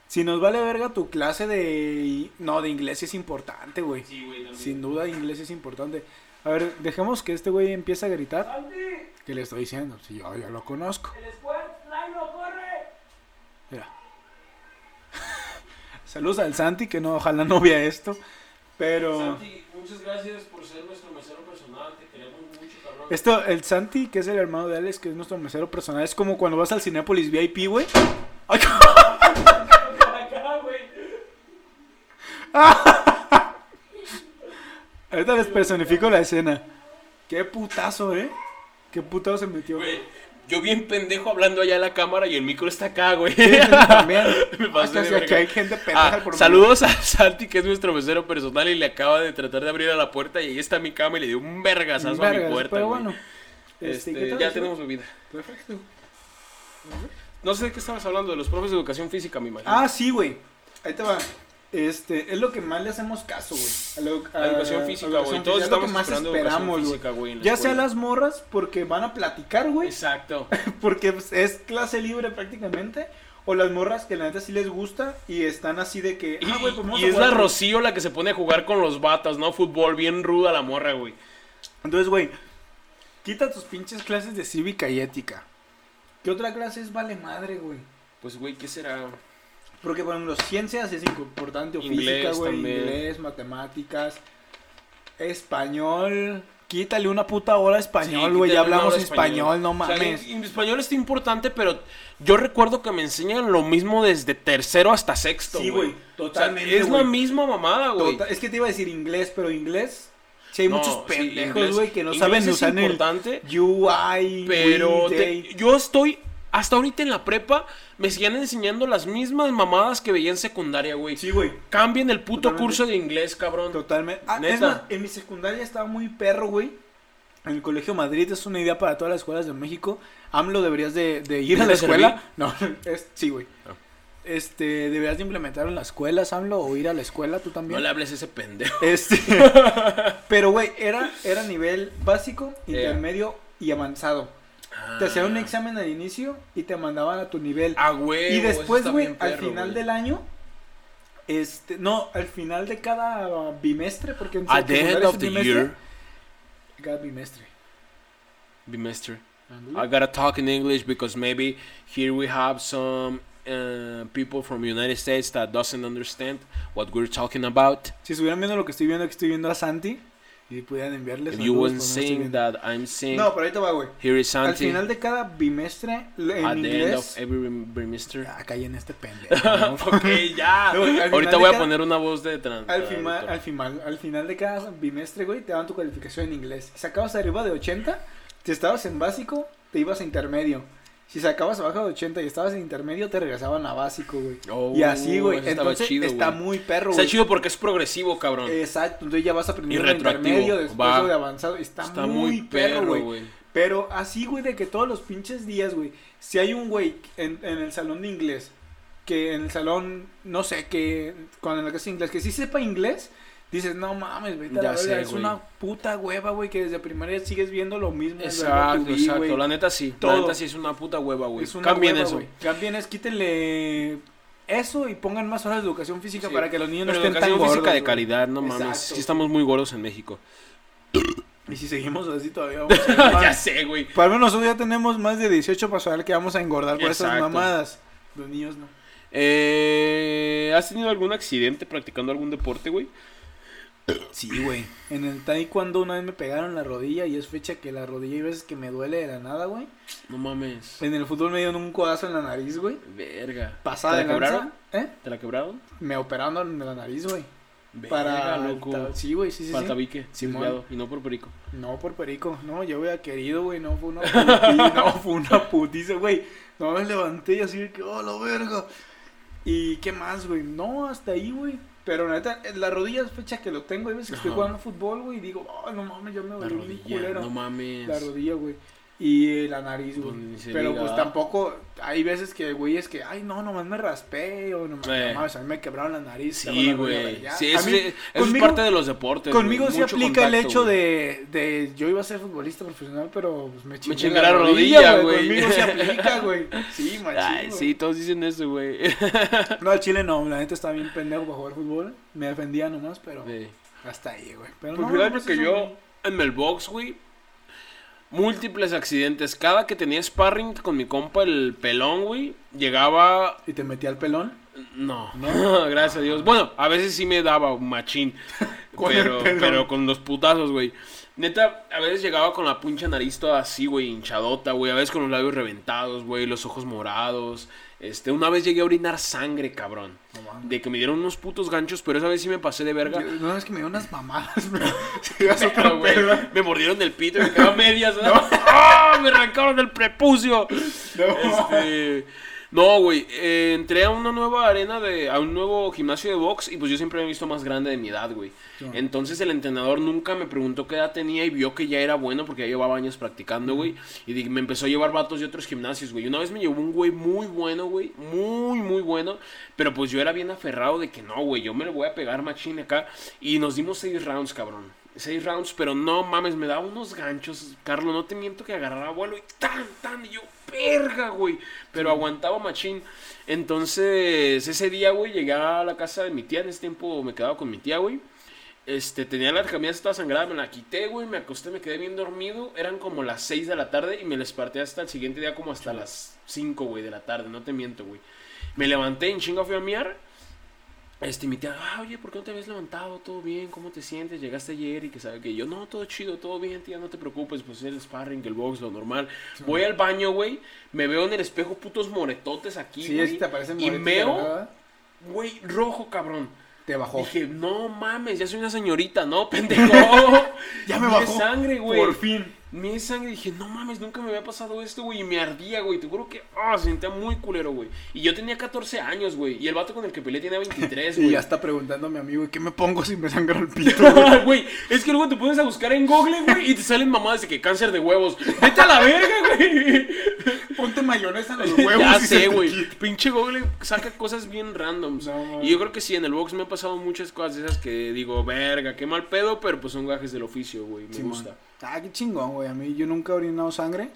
Si nos vale verga tu clase de... No, de inglés es importante, güey. Sí, güey. también. Sin duda, inglés es importante. A ver, dejemos que este güey empiece a gritar. ¿Qué le estoy diciendo? Si yo ya lo conozco. Mira. Saludos al Santi, que no, ojalá no vea esto. Pero... Santi, muchas gracias por ser nuestro mesero personal. Te queremos mucho, cabrón. Esto, el Santi, que es el hermano de Alex, que es nuestro mesero personal, es como cuando vas al Cinépolis VIP, güey. Ay. Ahorita les personifico la escena. Qué putazo, ¿eh? Qué putazo se metió. Güey, yo bien pendejo hablando allá en la cámara y el micro está acá, güey. Sí, sí, también. Me Ah, de que hay gente pendeja Ah, por saludos a Santi, que es nuestro mesero personal y le acaba de tratar de abrir a la puerta y ahí está mi cama y le dio un vergasazo a mi puerta, Pero güey. bueno. Este, ¿qué tal ya tenemos bebida. Perfecto. No sé de qué estabas hablando, de los profes de educación física, me imagino. Ah, sí, güey. Ahí te va. Este, es lo que más le hacemos caso, güey. A la, edu- La educación física, güey. Todos. Es lo que más esperamos, güey. Ya sea las morras porque van a platicar, güey. Exacto. Porque pues, es clase libre prácticamente. O las morras que la neta sí les gusta y están así de que. Y, ah, güey, pues vamos y a es jugar la Rocío la que se pone a jugar con los vatos, ¿no? Fútbol, bien ruda la morra, güey. Entonces, güey, quita tus pinches clases de cívica y ética. ¿Qué otra clase es vale madre, güey? Pues, güey, ¿qué será? Porque, por ejemplo, ciencias es importante, o Inglés física, güey, inglés, matemáticas, español. Quítale una puta hora a español, Sí, güey, ya hablamos español, no O sea, mames. en- en español está importante, pero yo recuerdo que me enseñan lo mismo desde tercero hasta sexto, Sí, güey. totalmente, es la misma mamada, güey. Total- es que te iba a decir inglés, pero inglés. Sí, hay No, muchos pendejos, güey, que no saben es usar el importante, UI, Pero te- yo estoy, hasta ahorita en la prepa, me siguen enseñando las mismas mamadas que veía en secundaria, güey. Sí, güey. Cambien el puto Totalmente. curso de inglés, cabrón. Totalmente. Ah, Neta. es más, en mi secundaria estaba muy perro, güey. En el Colegio Madrid es una idea para todas las escuelas de México. AMLO deberías de, de ir a la ¿De escuela. No, es, sí, güey. Este, deberías de implementar en las escuelas, AMLO, o ir a la escuela tú No también. le hables a ese pendejo. Este, pero, güey, era, era nivel básico, intermedio y avanzado. Te hacían un examen al inicio y te mandaban a tu nivel. Ah, güey. Y después, güey, al final del año, este, no, al final de cada bimestre, porque en At the end of the bimestre, year, Cada bimestre. bimester. I gotta talk in English because maybe here we have some uh, people from United States that doesn't understand what we're talking about. Si estuvieran viendo lo que estoy viendo, aquí estoy viendo a Santi. Y pudieran enviarles. If you pero no that I'm pero ahí te va, güey. here is Al final de cada bimestre, en At the end inglés. of every bimester. Ah, caí en este pendejo. ¿no? ok, ya. Ahorita voy a poner una voz de trans. Al final, al final, al final de cada bimestre, güey, te daban tu calificación en inglés. Si sacabas arriba de 80, si estabas en básico, te ibas a intermedio. Si sacabas abajo de 80 y estabas en intermedio, te regresaban a básico, güey. Oh, y así, güey. Entonces chido, está güey. muy perro, Está güey. chido porque es progresivo, cabrón. Exacto, entonces ya vas aprendiendo retroactivo, intermedio, después va. de avanzado. Está, Está muy, perro, güey. güey. Pero así, güey, de que todos los pinches días, güey. Si hay un güey en, en el salón de inglés, que en el salón, no sé, que cuando en la clase de inglés, que sí sepa inglés, dices, no mames, güey, Ya la sé, verga, es güey. una puta hueva, güey, que desde primaria sigues viendo lo mismo. Exacto, exacto. güey. La neta sí. Todo. La neta sí es una puta hueva, güey. Es una Cambien hueva, eso. güey. Cambien es, quítenle eso y pongan más horas de educación física Sí. para que los niños Pero no estén tan educación gordos. física de calidad, no mames. Exacto. Sí estamos muy gordos en México. Y si seguimos así todavía vamos a ya sé, güey. Para menos nosotros ya tenemos más de 18 para que vamos a engordar por esas mamadas. Los niños no. Eh, ¿Has tenido algún accidente practicando algún deporte, güey? Sí, güey. En el taekwondo una vez me pegaron la rodilla y es fecha que la rodilla hay veces que me duele de la nada, güey. No mames. En el fútbol me dieron un codazo en la nariz, güey. Verga. Pasada ¿Te de la lanza. quebraron? ¿Eh? ¿Te la quebraron? Me operaron en la nariz, güey. Verga, Para loco. Sí, güey, sí, sí, Para sí. tabique, Simón. y no por perico. No, por perico. No, yo hubiera querido, güey. No, fue una putiza. no, fue una putiza, güey. No me levanté y así de que, oh, la verga. ¿Y qué más, güey? No, hasta ahí, güey. Pero la neta, la rodilla es fecha que lo tengo. Hay veces que estoy Ajá. jugando fútbol, güey, y digo, oh, no mames, ya me La rodilla, culero. no mames. La rodilla, güey. Y la nariz, güey. Pues se Pero diga. pues tampoco, hay veces que, güey, es que, ay, no, nomás me raspé o no, Eh. no a mí me quebraron la nariz. Sí, güey. Sí, eso, mí- es conmigo- parte de los deportes. Conmigo sí Mucho aplica el hecho de, de, yo iba a ser futbolista profesional, pero pues me chingué, chingué la rodilla, güey. Conmigo sí aplica, güey. Sí, machín, Ay, sí, todos dicen eso, güey. No, al Chile no, la neta estaba bien pendejo para jugar fútbol. Me defendía nomás, pero Sí. hasta ahí, güey. Pero Pues no, fíjate nomás que yo en el box, güey, múltiples accidentes. Cada que tenía sparring con mi compa, el pelón, güey, llegaba. ¿Y te metí al pelón? No, gracias a Dios. Bueno, a veces sí me daba un machín. Con el pero, pero con los putazos, güey. Neta, a veces llegaba con la puncha nariz toda así, güey, hinchadota, güey. A veces con los labios reventados, güey, los ojos morados. Este, una vez llegué a orinar sangre, cabrón. No. De que me dieron unos putos ganchos, pero esa vez sí me pasé de verga. Yo- No, es que me dio unas mamadas, pero... Me mordieron el pito y me quedaba medias. ¿no? ¡Ah! Me arrancaron el prepucio. No, Este, no, güey. eh, entré a una nueva arena de. a un nuevo gimnasio de box y pues yo siempre me he visto más grande de mi edad, güey. Entonces el entrenador nunca me preguntó qué edad tenía y vio que ya era bueno porque ya llevaba años practicando, güey. Y me empezó a llevar vatos de otros gimnasios, güey. Una vez me llevó un güey muy bueno, güey. Muy, muy bueno. Pero pues yo era bien aferrado de que no, güey. Yo me lo voy a pegar machín acá. Y nos dimos seis rounds, cabrón. Seis rounds, pero no mames, me daba unos ganchos, Carlos. No te miento que agarraba vuelo y tan, tan. Y yo, verga, güey. Pero aguantaba machín. Entonces, ese día, güey, llegué a la casa de mi tía. En ese tiempo me quedaba con mi tía, güey. Este, tenía la camisa toda sangrada, me la quité, güey, me acosté, me quedé bien dormido. Eran como las 6 de la tarde y me desperté hasta el siguiente día como hasta las 5, güey, de la tarde, no te miento, güey. Me levanté en chinga, fui a miar. Este, mi tía, ah, oye, ¿por qué no te habías levantado? ¿Todo bien? ¿Cómo te sientes? Llegaste ayer y que sabe que yo, no, todo chido, todo bien, tía, no te preocupes, pues el sparring, el box, lo normal. Voy al baño, güey, me veo en el espejo putos moretotes aquí, Sí, güey. es que te aparecen y verdad. güey, rojo, cabrón. Te bajó. Dije, no mames, ya soy una señorita, ¿no, pendejo? Ya me bajó. sangre, güey. Por fin. Es sangre. Dije, no mames, nunca me había pasado esto, güey. Y me ardía, güey. Te juro que, ah, se sentía muy culero, güey. Y yo tenía 14 años, güey. Y el vato con el que peleé tenía 23, Y güey. ya está preguntando a mi amigo, ¿y qué me pongo si me sangra el pito? güey? Güey, es que luego te pones a buscar en Google, güey, y te salen mamadas de que cáncer de huevos. Vete a la verga, güey. Ponte mayonesa en los huevos. ya y sé, güey. Pinche Google saca cosas bien randoms. No, y yo creo que sí, en el box me han pasado muchas cosas de esas que digo, verga, qué mal pedo, pero pues son gajes del oficio, güey. Me gusta. Ah, qué chingón, güey. A mí yo nunca he orinado sangre,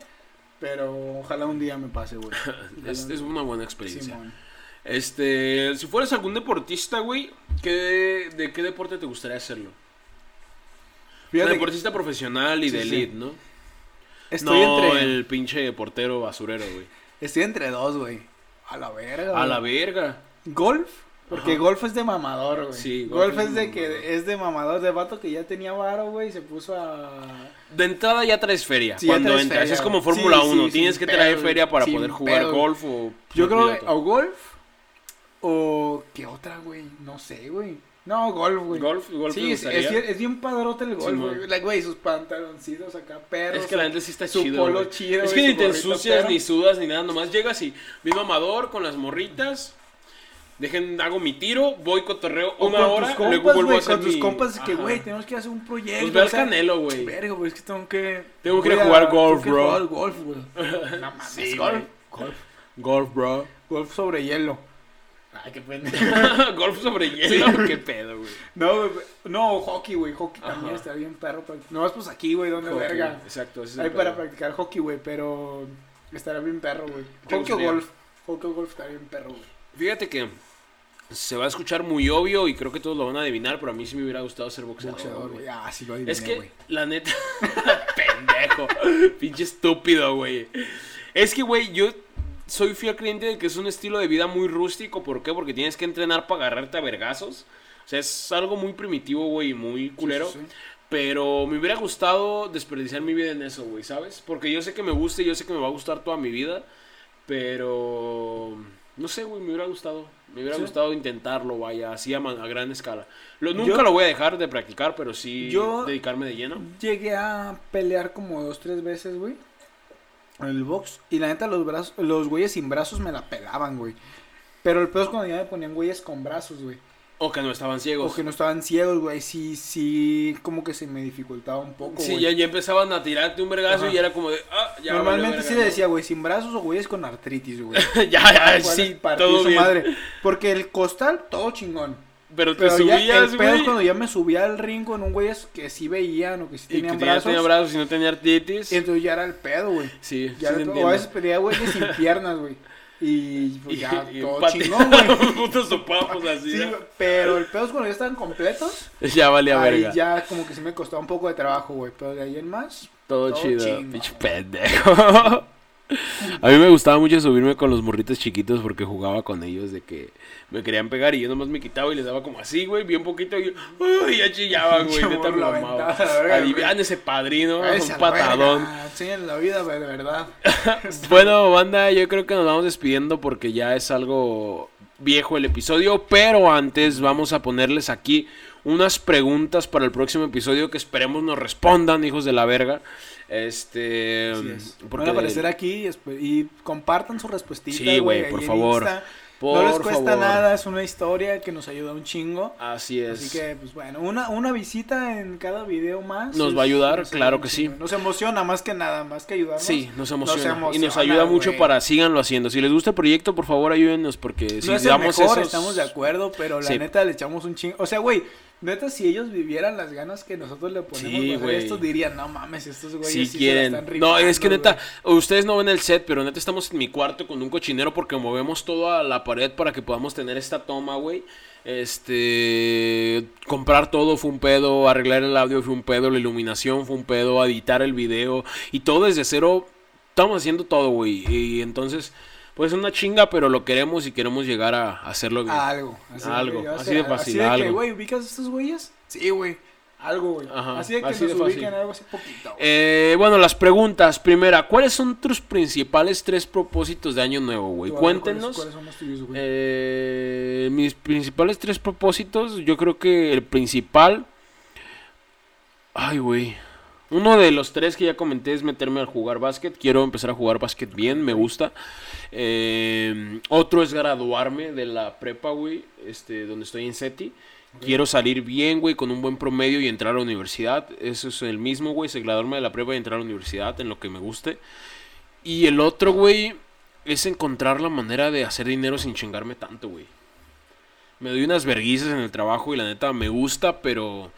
pero ojalá un día me pase, güey. Es, es una buena experiencia. Este, si fueras algún deportista, güey, ¿qué, ¿de qué deporte te gustaría hacerlo? Fíjate, que deportista profesional y Sí, de sí. elite, ¿no? estoy no entre el pinche portero basurero, güey. estoy entre dos, güey. A la verga. A güey. la verga. Golf, porque Ajá. golf es de mamador, güey. Sí, golf golf, es es de mamador. que es de mamador, de vato que ya tenía varo, güey, y se puso a De entrada ya traes feria Sí, cuando traes entras. feria, es como. Fórmula Sí, 1. sí, Tienes que traer feria para poder jugar pedo. golf o. Yo creo que o golf o qué otra, güey, no sé, güey. No, golf, güey. Golf, golf Sí, es, es, bien- es bien padrote el golf, güey. Like, güey, sus pantaloncitos acá, perros. Es que la gente sí está su chido. polo chido, Es que ni te ensucias, perro. ni sudas, ni nada. Nomás llegas y mismo amador con las morritas. Dejen, hago mi tiro, voy cotorreo O una con hora, tus luego vuelvo a hacer con tus mi- compas que, güey, tenemos que hacer un proyecto. Pues ve al Canelo, güey. Verga, güey, es que tengo que... Tengo que ir a jugar golf, tengo que bro. jugar golf, güey. No mames, Sí, golf. Golf. Golf, bro. Golf sobre hielo. Ay, qué pendejo. Golf sobre hielo, qué pedo, güey. No, güey, no, hockey, güey. Hockey Ajá. también está bien perro. No, es pues aquí, güey, donde Hockey, verga. Exacto, ese Hay para practicar hockey, güey, pero estaría bien perro, güey. ¿Te Hockey o golf. Hockey o golf estaría bien perro, güey. Fíjate que se va a escuchar muy obvio y creo que todos lo van a adivinar, pero a mí sí me hubiera gustado ser boxeador. Boxeador, güey. güey. Ah, sí lo adiviné, Es que, la neta, pendejo, pinche estúpido, güey. Es que, güey, yo soy fiel creyente de que es un estilo de vida muy rústico. ¿Por qué? Porque tienes que entrenar para agarrarte a vergazos. O sea, es algo muy primitivo, güey, y muy culero. Sí, sí, sí. Pero me hubiera gustado desperdiciar mi vida en eso, güey, ¿sabes? Porque yo sé que me gusta y yo sé que me va a gustar toda mi vida. Pero... No sé, güey, me hubiera gustado. Me hubiera Sí. gustado intentarlo, vaya, así a, gran escala. Lo, nunca Yo- lo voy a dejar de practicar, pero sí Yo- dedicarme de lleno. Llegué a pelear como dos, tres veces, güey. En el box. Y la neta, los brazos, los güeyes sin brazos me la pelaban, güey. Pero el peor es cuando ya me ponían güeyes con brazos, güey. O que no estaban ciegos. O que no estaban ciegos, güey. Sí, sí, como que se me dificultaba un poco, Sí, güey. ya, ya empezaban a tirarte un vergazo Ajá. y era como de... Ah, ya Normalmente sí le decía, güey, sin brazos o güeyes con artritis, güey. ya, ya, sí, todo su bien. madre. Porque el costal, todo chingón. Pero te Pero ya subías, el pedo es güey. cuando ya me subía al ring con un güey que sí veían o que sí Y que tenían tenía, brazos. tenía brazos y no tenía artritis. Entonces ya era el pedo, güey. Sí, sí Ya te era- entiendo. o a veces pedía güeyes sin piernas, güey. Y pues ya Y- y todo pate- chingón, güey. Putos sopapos así. Sí, ¿no? pero el pedo es cuando ya estaban completos. Ya valía ahí verga. ya como que sí me costaba un poco de trabajo, güey. Pero de ahí en más, Todo, todo chido. Pinche pendejo. A mí me gustaba mucho subirme con los morritos chiquitos porque jugaba con ellos de que me querían pegar y yo nomás me quitaba y les daba como así, güey, bien poquito y uy, ya chillaban, güey, neta me morro lo lo amaba. aventaba a la verga, Adivinen ese padrino, un patadón. Enséñale la vida, de verdad. Bueno, banda, yo creo que nos vamos despidiendo porque ya es algo viejo el episodio, pero antes vamos a ponerles aquí unas preguntas para el próximo episodio que esperemos nos respondan, hijos de la verga. Este, es. porque Van a aparecer aquí y, compartan su respuestita. Sí, güey, por favor. Insta. por no les cuesta favor. nada, es una historia que nos ayuda un chingo. Así es. Así que, pues bueno, una, una visita en cada video más. Nos es- va a ayudar, nos claro que sí. Nos emociona más que nada, más que ayudarnos. Sí, nos emociona. y nos ayuda mucho güey. para síganlo haciendo. Si les gusta el proyecto, por favor ayúdennos porque si es el damos mejor, esos- estamos de acuerdo, pero la Sí. neta le echamos un chingo. O sea, güey, neta, si ellos vivieran las ganas que nosotros le ponemos Sí, a hacer güey. esto, dirían, no mames, estos güeyes sí se la quieren. están No, es que neta, ustedes no ven el set, pero neta estamos en mi cuarto con un cochinero porque movemos toda la pared para que podamos tener esta toma, güey. Este, comprar todo fue un pedo, arreglar el audio fue un pedo, la iluminación fue un pedo, editar el video y todo desde cero. Estamos haciendo todo, güey. Y entonces, pues es una chinga, pero lo queremos y queremos llegar a hacerlo bien. A algo. Así Algo, que, así de fácil, Así de que, algo. güey, ¿ubicas a estos güeyes? Sí, güey. Algo, güey. Ajá, Así de que así nos de ubiquen algo así poquito. Eh, bueno, las preguntas. Primera, ¿cuáles son tus principales tres propósitos de año nuevo, güey? Cuéntenos. ¿Cuáles, cuáles son los tuyos, güey? Eh, mis principales tres propósitos, yo creo que el principal... Ay, güey. Uno de los tres que ya comenté es meterme a jugar básquet. Quiero empezar a jugar básquet bien, me gusta. Eh, otro es graduarme de la prepa, güey, este, donde estoy en SETI. Quiero salir bien, güey, con un buen promedio y entrar a la universidad. Eso es el mismo, güey, es graduarme de la prepa y entrar a la universidad en lo que me guste. Y el otro, güey, es encontrar la manera de hacer dinero sin chingarme tanto, güey. Me doy unas verguizas en el trabajo y la neta me gusta, pero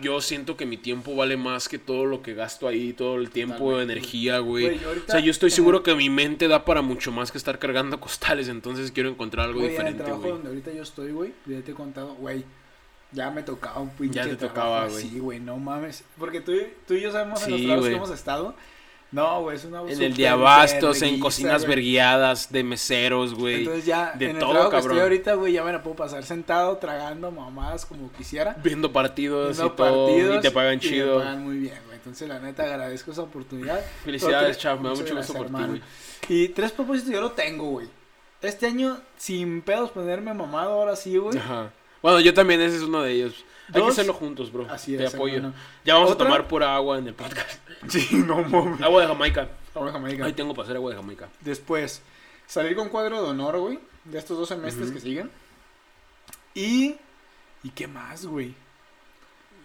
yo siento que mi tiempo vale más que todo lo que gasto ahí, todo el tiempo, Totalmente. energía, güey. Güey, O sea, yo estoy seguro el- que mi mente da para mucho más que estar cargando costales, entonces quiero encontrar algo Güey, en el diferente, trabajo güey. donde ahorita yo estoy, güey, ya te he contado, güey, ya me tocaba un pinche Ya te trabajo tocaba, güey. güey, no mames. Porque tú, tú y yo sabemos en los trabajos güey. que hemos estado. No, güey, es una En el de abastos, en cocinas güey. verguiadas, de meseros, güey. Entonces ya, de en el todo, trabajo que cabrón. estoy ahorita, güey, ya me la puedo pasar sentado, tragando mamadas como quisiera. Viendo partidos viendo y todo, y partidos te pagan y chido. Me pagan muy bien, güey. Entonces, la neta, agradezco esa oportunidad. Felicidades, chav, me da mucho gusto por ti, güey. Y tres propósitos yo lo tengo, güey. Este año, sin pedos, ponerme mamado ahora sí, güey. Ajá. Bueno, yo también, ese es uno de ellos. Hay que hacerlo juntos, bro. Así Te es, apoyo. hermano. Ya vamos ¿Otra? a tomar pura agua en el podcast. Sí, no mames. Agua de Jamaica. Ahora Jamaica. Ahí tengo para hacer agua de Jamaica. Después, salir con cuadro de honor, güey. De estos dos semestres Ujú. que siguen. Y. ¿Y qué más, güey?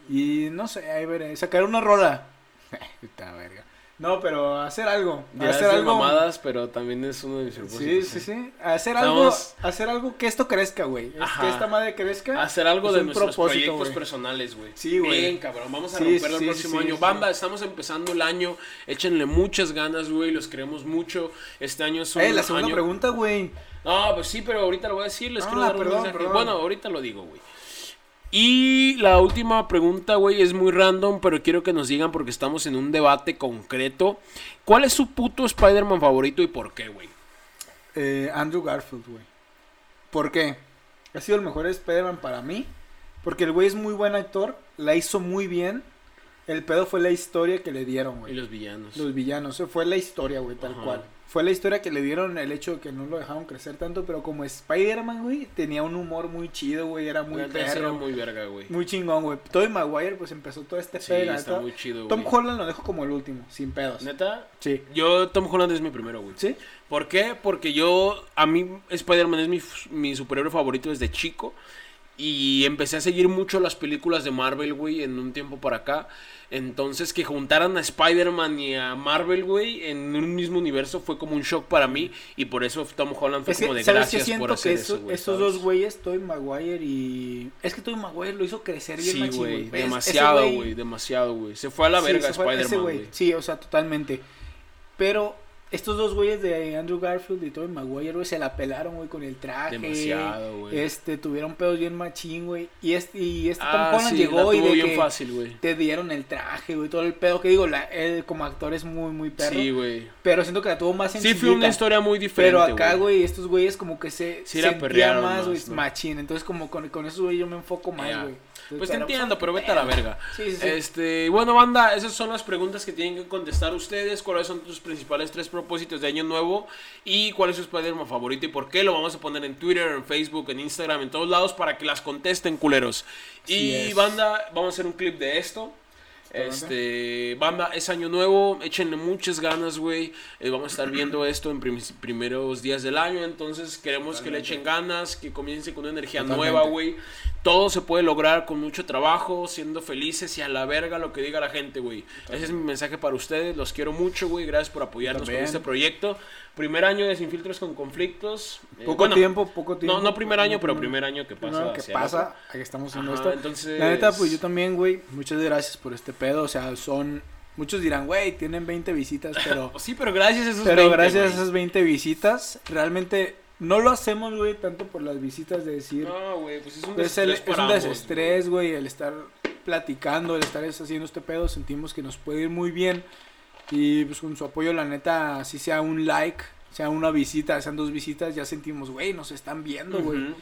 Y no sé, ahí veré. Sacar una rola. Puta verga. No, pero hacer algo. Dirás hacer algo. mamadas, pero también es uno de mis Sí, propósitos. sí, ¿eh? sí. Hacer Estamos- algo. Hacer algo que esto crezca, güey. Es. Que esta madre crezca. Hacer algo de nuestros proyectos personales, güey. Sí, güey. Bien, cabrón. Vamos a Sí, romperlo sí, el sí, próximo sí, año. sí. Banda, estamos empezando el año. Échenle muchas ganas, güey. Los queremos mucho. Este año es un Eh, la segunda año- pregunta, güey. No, pues sí, pero ahorita lo voy a decir. Les Ah, quiero dar un perdón, mensaje. perdón. Bueno, ahorita lo digo, güey. Y la última pregunta, güey, es muy random, pero quiero que nos digan porque estamos en un debate concreto. ¿Cuál es su puto Spider-Man favorito y por qué, güey? Eh, Andrew Garfield, güey. ¿Por qué? Ha sido el mejor Spider-Man para mí. Porque el güey es muy buen actor. La hizo muy bien. El pedo fue la historia que le dieron, Y güey. los villanos. Los villanos. Fue la historia, güey, tal Ajá. cual. Fue la historia que le dieron el hecho de que no lo dejaron crecer tanto. Pero como Spider-Man, güey, tenía un humor muy chido, güey. Era muy perro. Muy, muy verga, güey. chingón, güey. Tobey Maguire, pues empezó todo este Sí, pedo. está muy chido, Tom güey. Holland lo dejo como el último, sin pedos. Neta, Sí. yo Tom Holland es mi primero, güey. ¿Sí? ¿Por qué? Porque yo, a mí Spider-Man es mi, mi superhéroe favorito desde chico. Y empecé a seguir mucho las películas de Marvel, güey, en un tiempo para acá. Entonces que juntaran a Spider-Man y a Marvel, güey, en un mismo universo fue como un shock para mí. Y por eso Tom Holland fue Es que, como de ¿sabes qué gracias siento por que hacer eso- eso, güey. estos ¿sabes? dos güeyes, Tobey Maguire y... Es que Tobey Maguire lo hizo crecer bien Sí, güey, demasiado, güey, demasiado, güey. Se fue a la sí, verga Spider-Man. Sí, o sea, totalmente. Pero estos dos güeyes de Andrew Garfield y Tobey Maguire, güey, se la pelaron, güey, con el traje. Demasiado, güey. Este, tuvieron pedos bien machín, güey. Y este, y este Tom Ah, Holland sí, llegó la y de bien que fácil, güey. te dieron el traje, güey, todo el pedo. Que digo, la, él como actor es muy, muy perro. Sí, güey. pero siento que la tuvo más Sí, sencillita. fue una historia muy diferente, Pero acá, güey, estos güeyes como que se Sí sentían más, güey, machín. Entonces, como con, con esos güeyes yo me enfoco más, güey. Pues te Pero, entiendo, pero vete a la verga. Sí, sí, sí. Este, bueno, banda, esas son las preguntas que tienen que contestar ustedes. ¿Cuáles son tus principales tres propósitos de año nuevo? ¿Y cuál es su Spider-Man favorito y por qué? Lo vamos a poner en Twitter, en Facebook, en Instagram, en todos lados para que las contesten, culeros. Así y es. banda, vamos a hacer un clip de esto. Este, banda, es año nuevo, échenle muchas ganas, güey. Eh, vamos a estar viendo esto en prim- primeros días del año, entonces queremos que le echen ganas, que comiencen con una energía Totalmente. nueva, güey. Todo se puede lograr con mucho trabajo, siendo felices y a la verga lo que diga la gente, güey. Ese es mi mensaje para ustedes, los quiero mucho, güey. Gracias por apoyarnos También. con este proyecto. Primer año de Sin Filtros con Conflictos. Eh, Poco bueno, tiempo, poco tiempo. No, no primer año, No pero primer- año que pasa. Que pasa, aquí estamos Ajá, esto. entonces- La neta, pues yo también, güey, muchas gracias por este pedo. O sea, son. Muchos dirán, güey, tienen 20 visitas, pero. Sí, pero gracias a esos pero 20, gracias güey. a esas 20 visitas, realmente no lo hacemos, güey, tanto por las visitas de decir. No, güey, pues es un Es, el- desestrés es un desestrés, güey, el estar platicando, el estar haciendo este pedo, sentimos que nos puede ir muy bien. Y pues con su apoyo, la neta, así sea un like, sea una visita, sean dos visitas, ya sentimos, güey, nos están viendo, güey.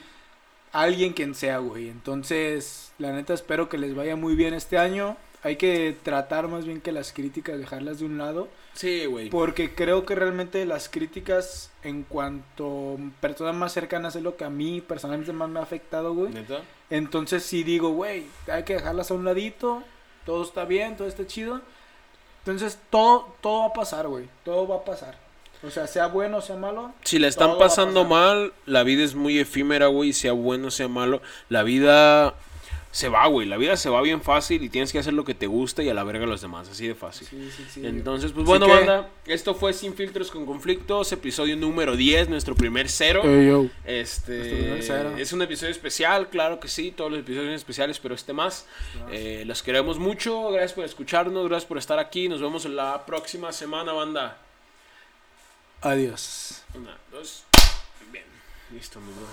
Alguien quien sea, güey. Entonces, la neta, espero que les vaya muy bien este año. Hay que tratar más bien que las críticas, dejarlas de un lado. Sí, güey. Porque creo que realmente las críticas en cuanto personas más cercanas es lo que a mí personalmente más me ha afectado, güey. ¿Neta? Entonces sí digo, güey, hay que dejarlas a un ladito, todo está bien, todo está chido. Entonces todo, todo va a pasar, güey, todo va a pasar. O sea, sea bueno o sea malo. Si la están pasando mal, la vida es muy efímera, güey, sea bueno, sea malo. La vida se va, güey. La vida se va bien fácil y tienes que hacer lo que te gusta y a la verga a los demás, así de fácil. Sí, sí, sí. Entonces, pues Así bueno, que- banda, esto fue Sin Filtros con Conflictos, episodio número 10, nuestro primer cero. Yo. Este Nuestro primer cero. es un episodio especial, claro que sí, todos los episodios son especiales, pero este más. Eh, los queremos mucho, gracias por escucharnos, gracias por estar aquí, nos vemos la próxima semana, banda. Adiós. Una, dos, bien, listo, mi bro.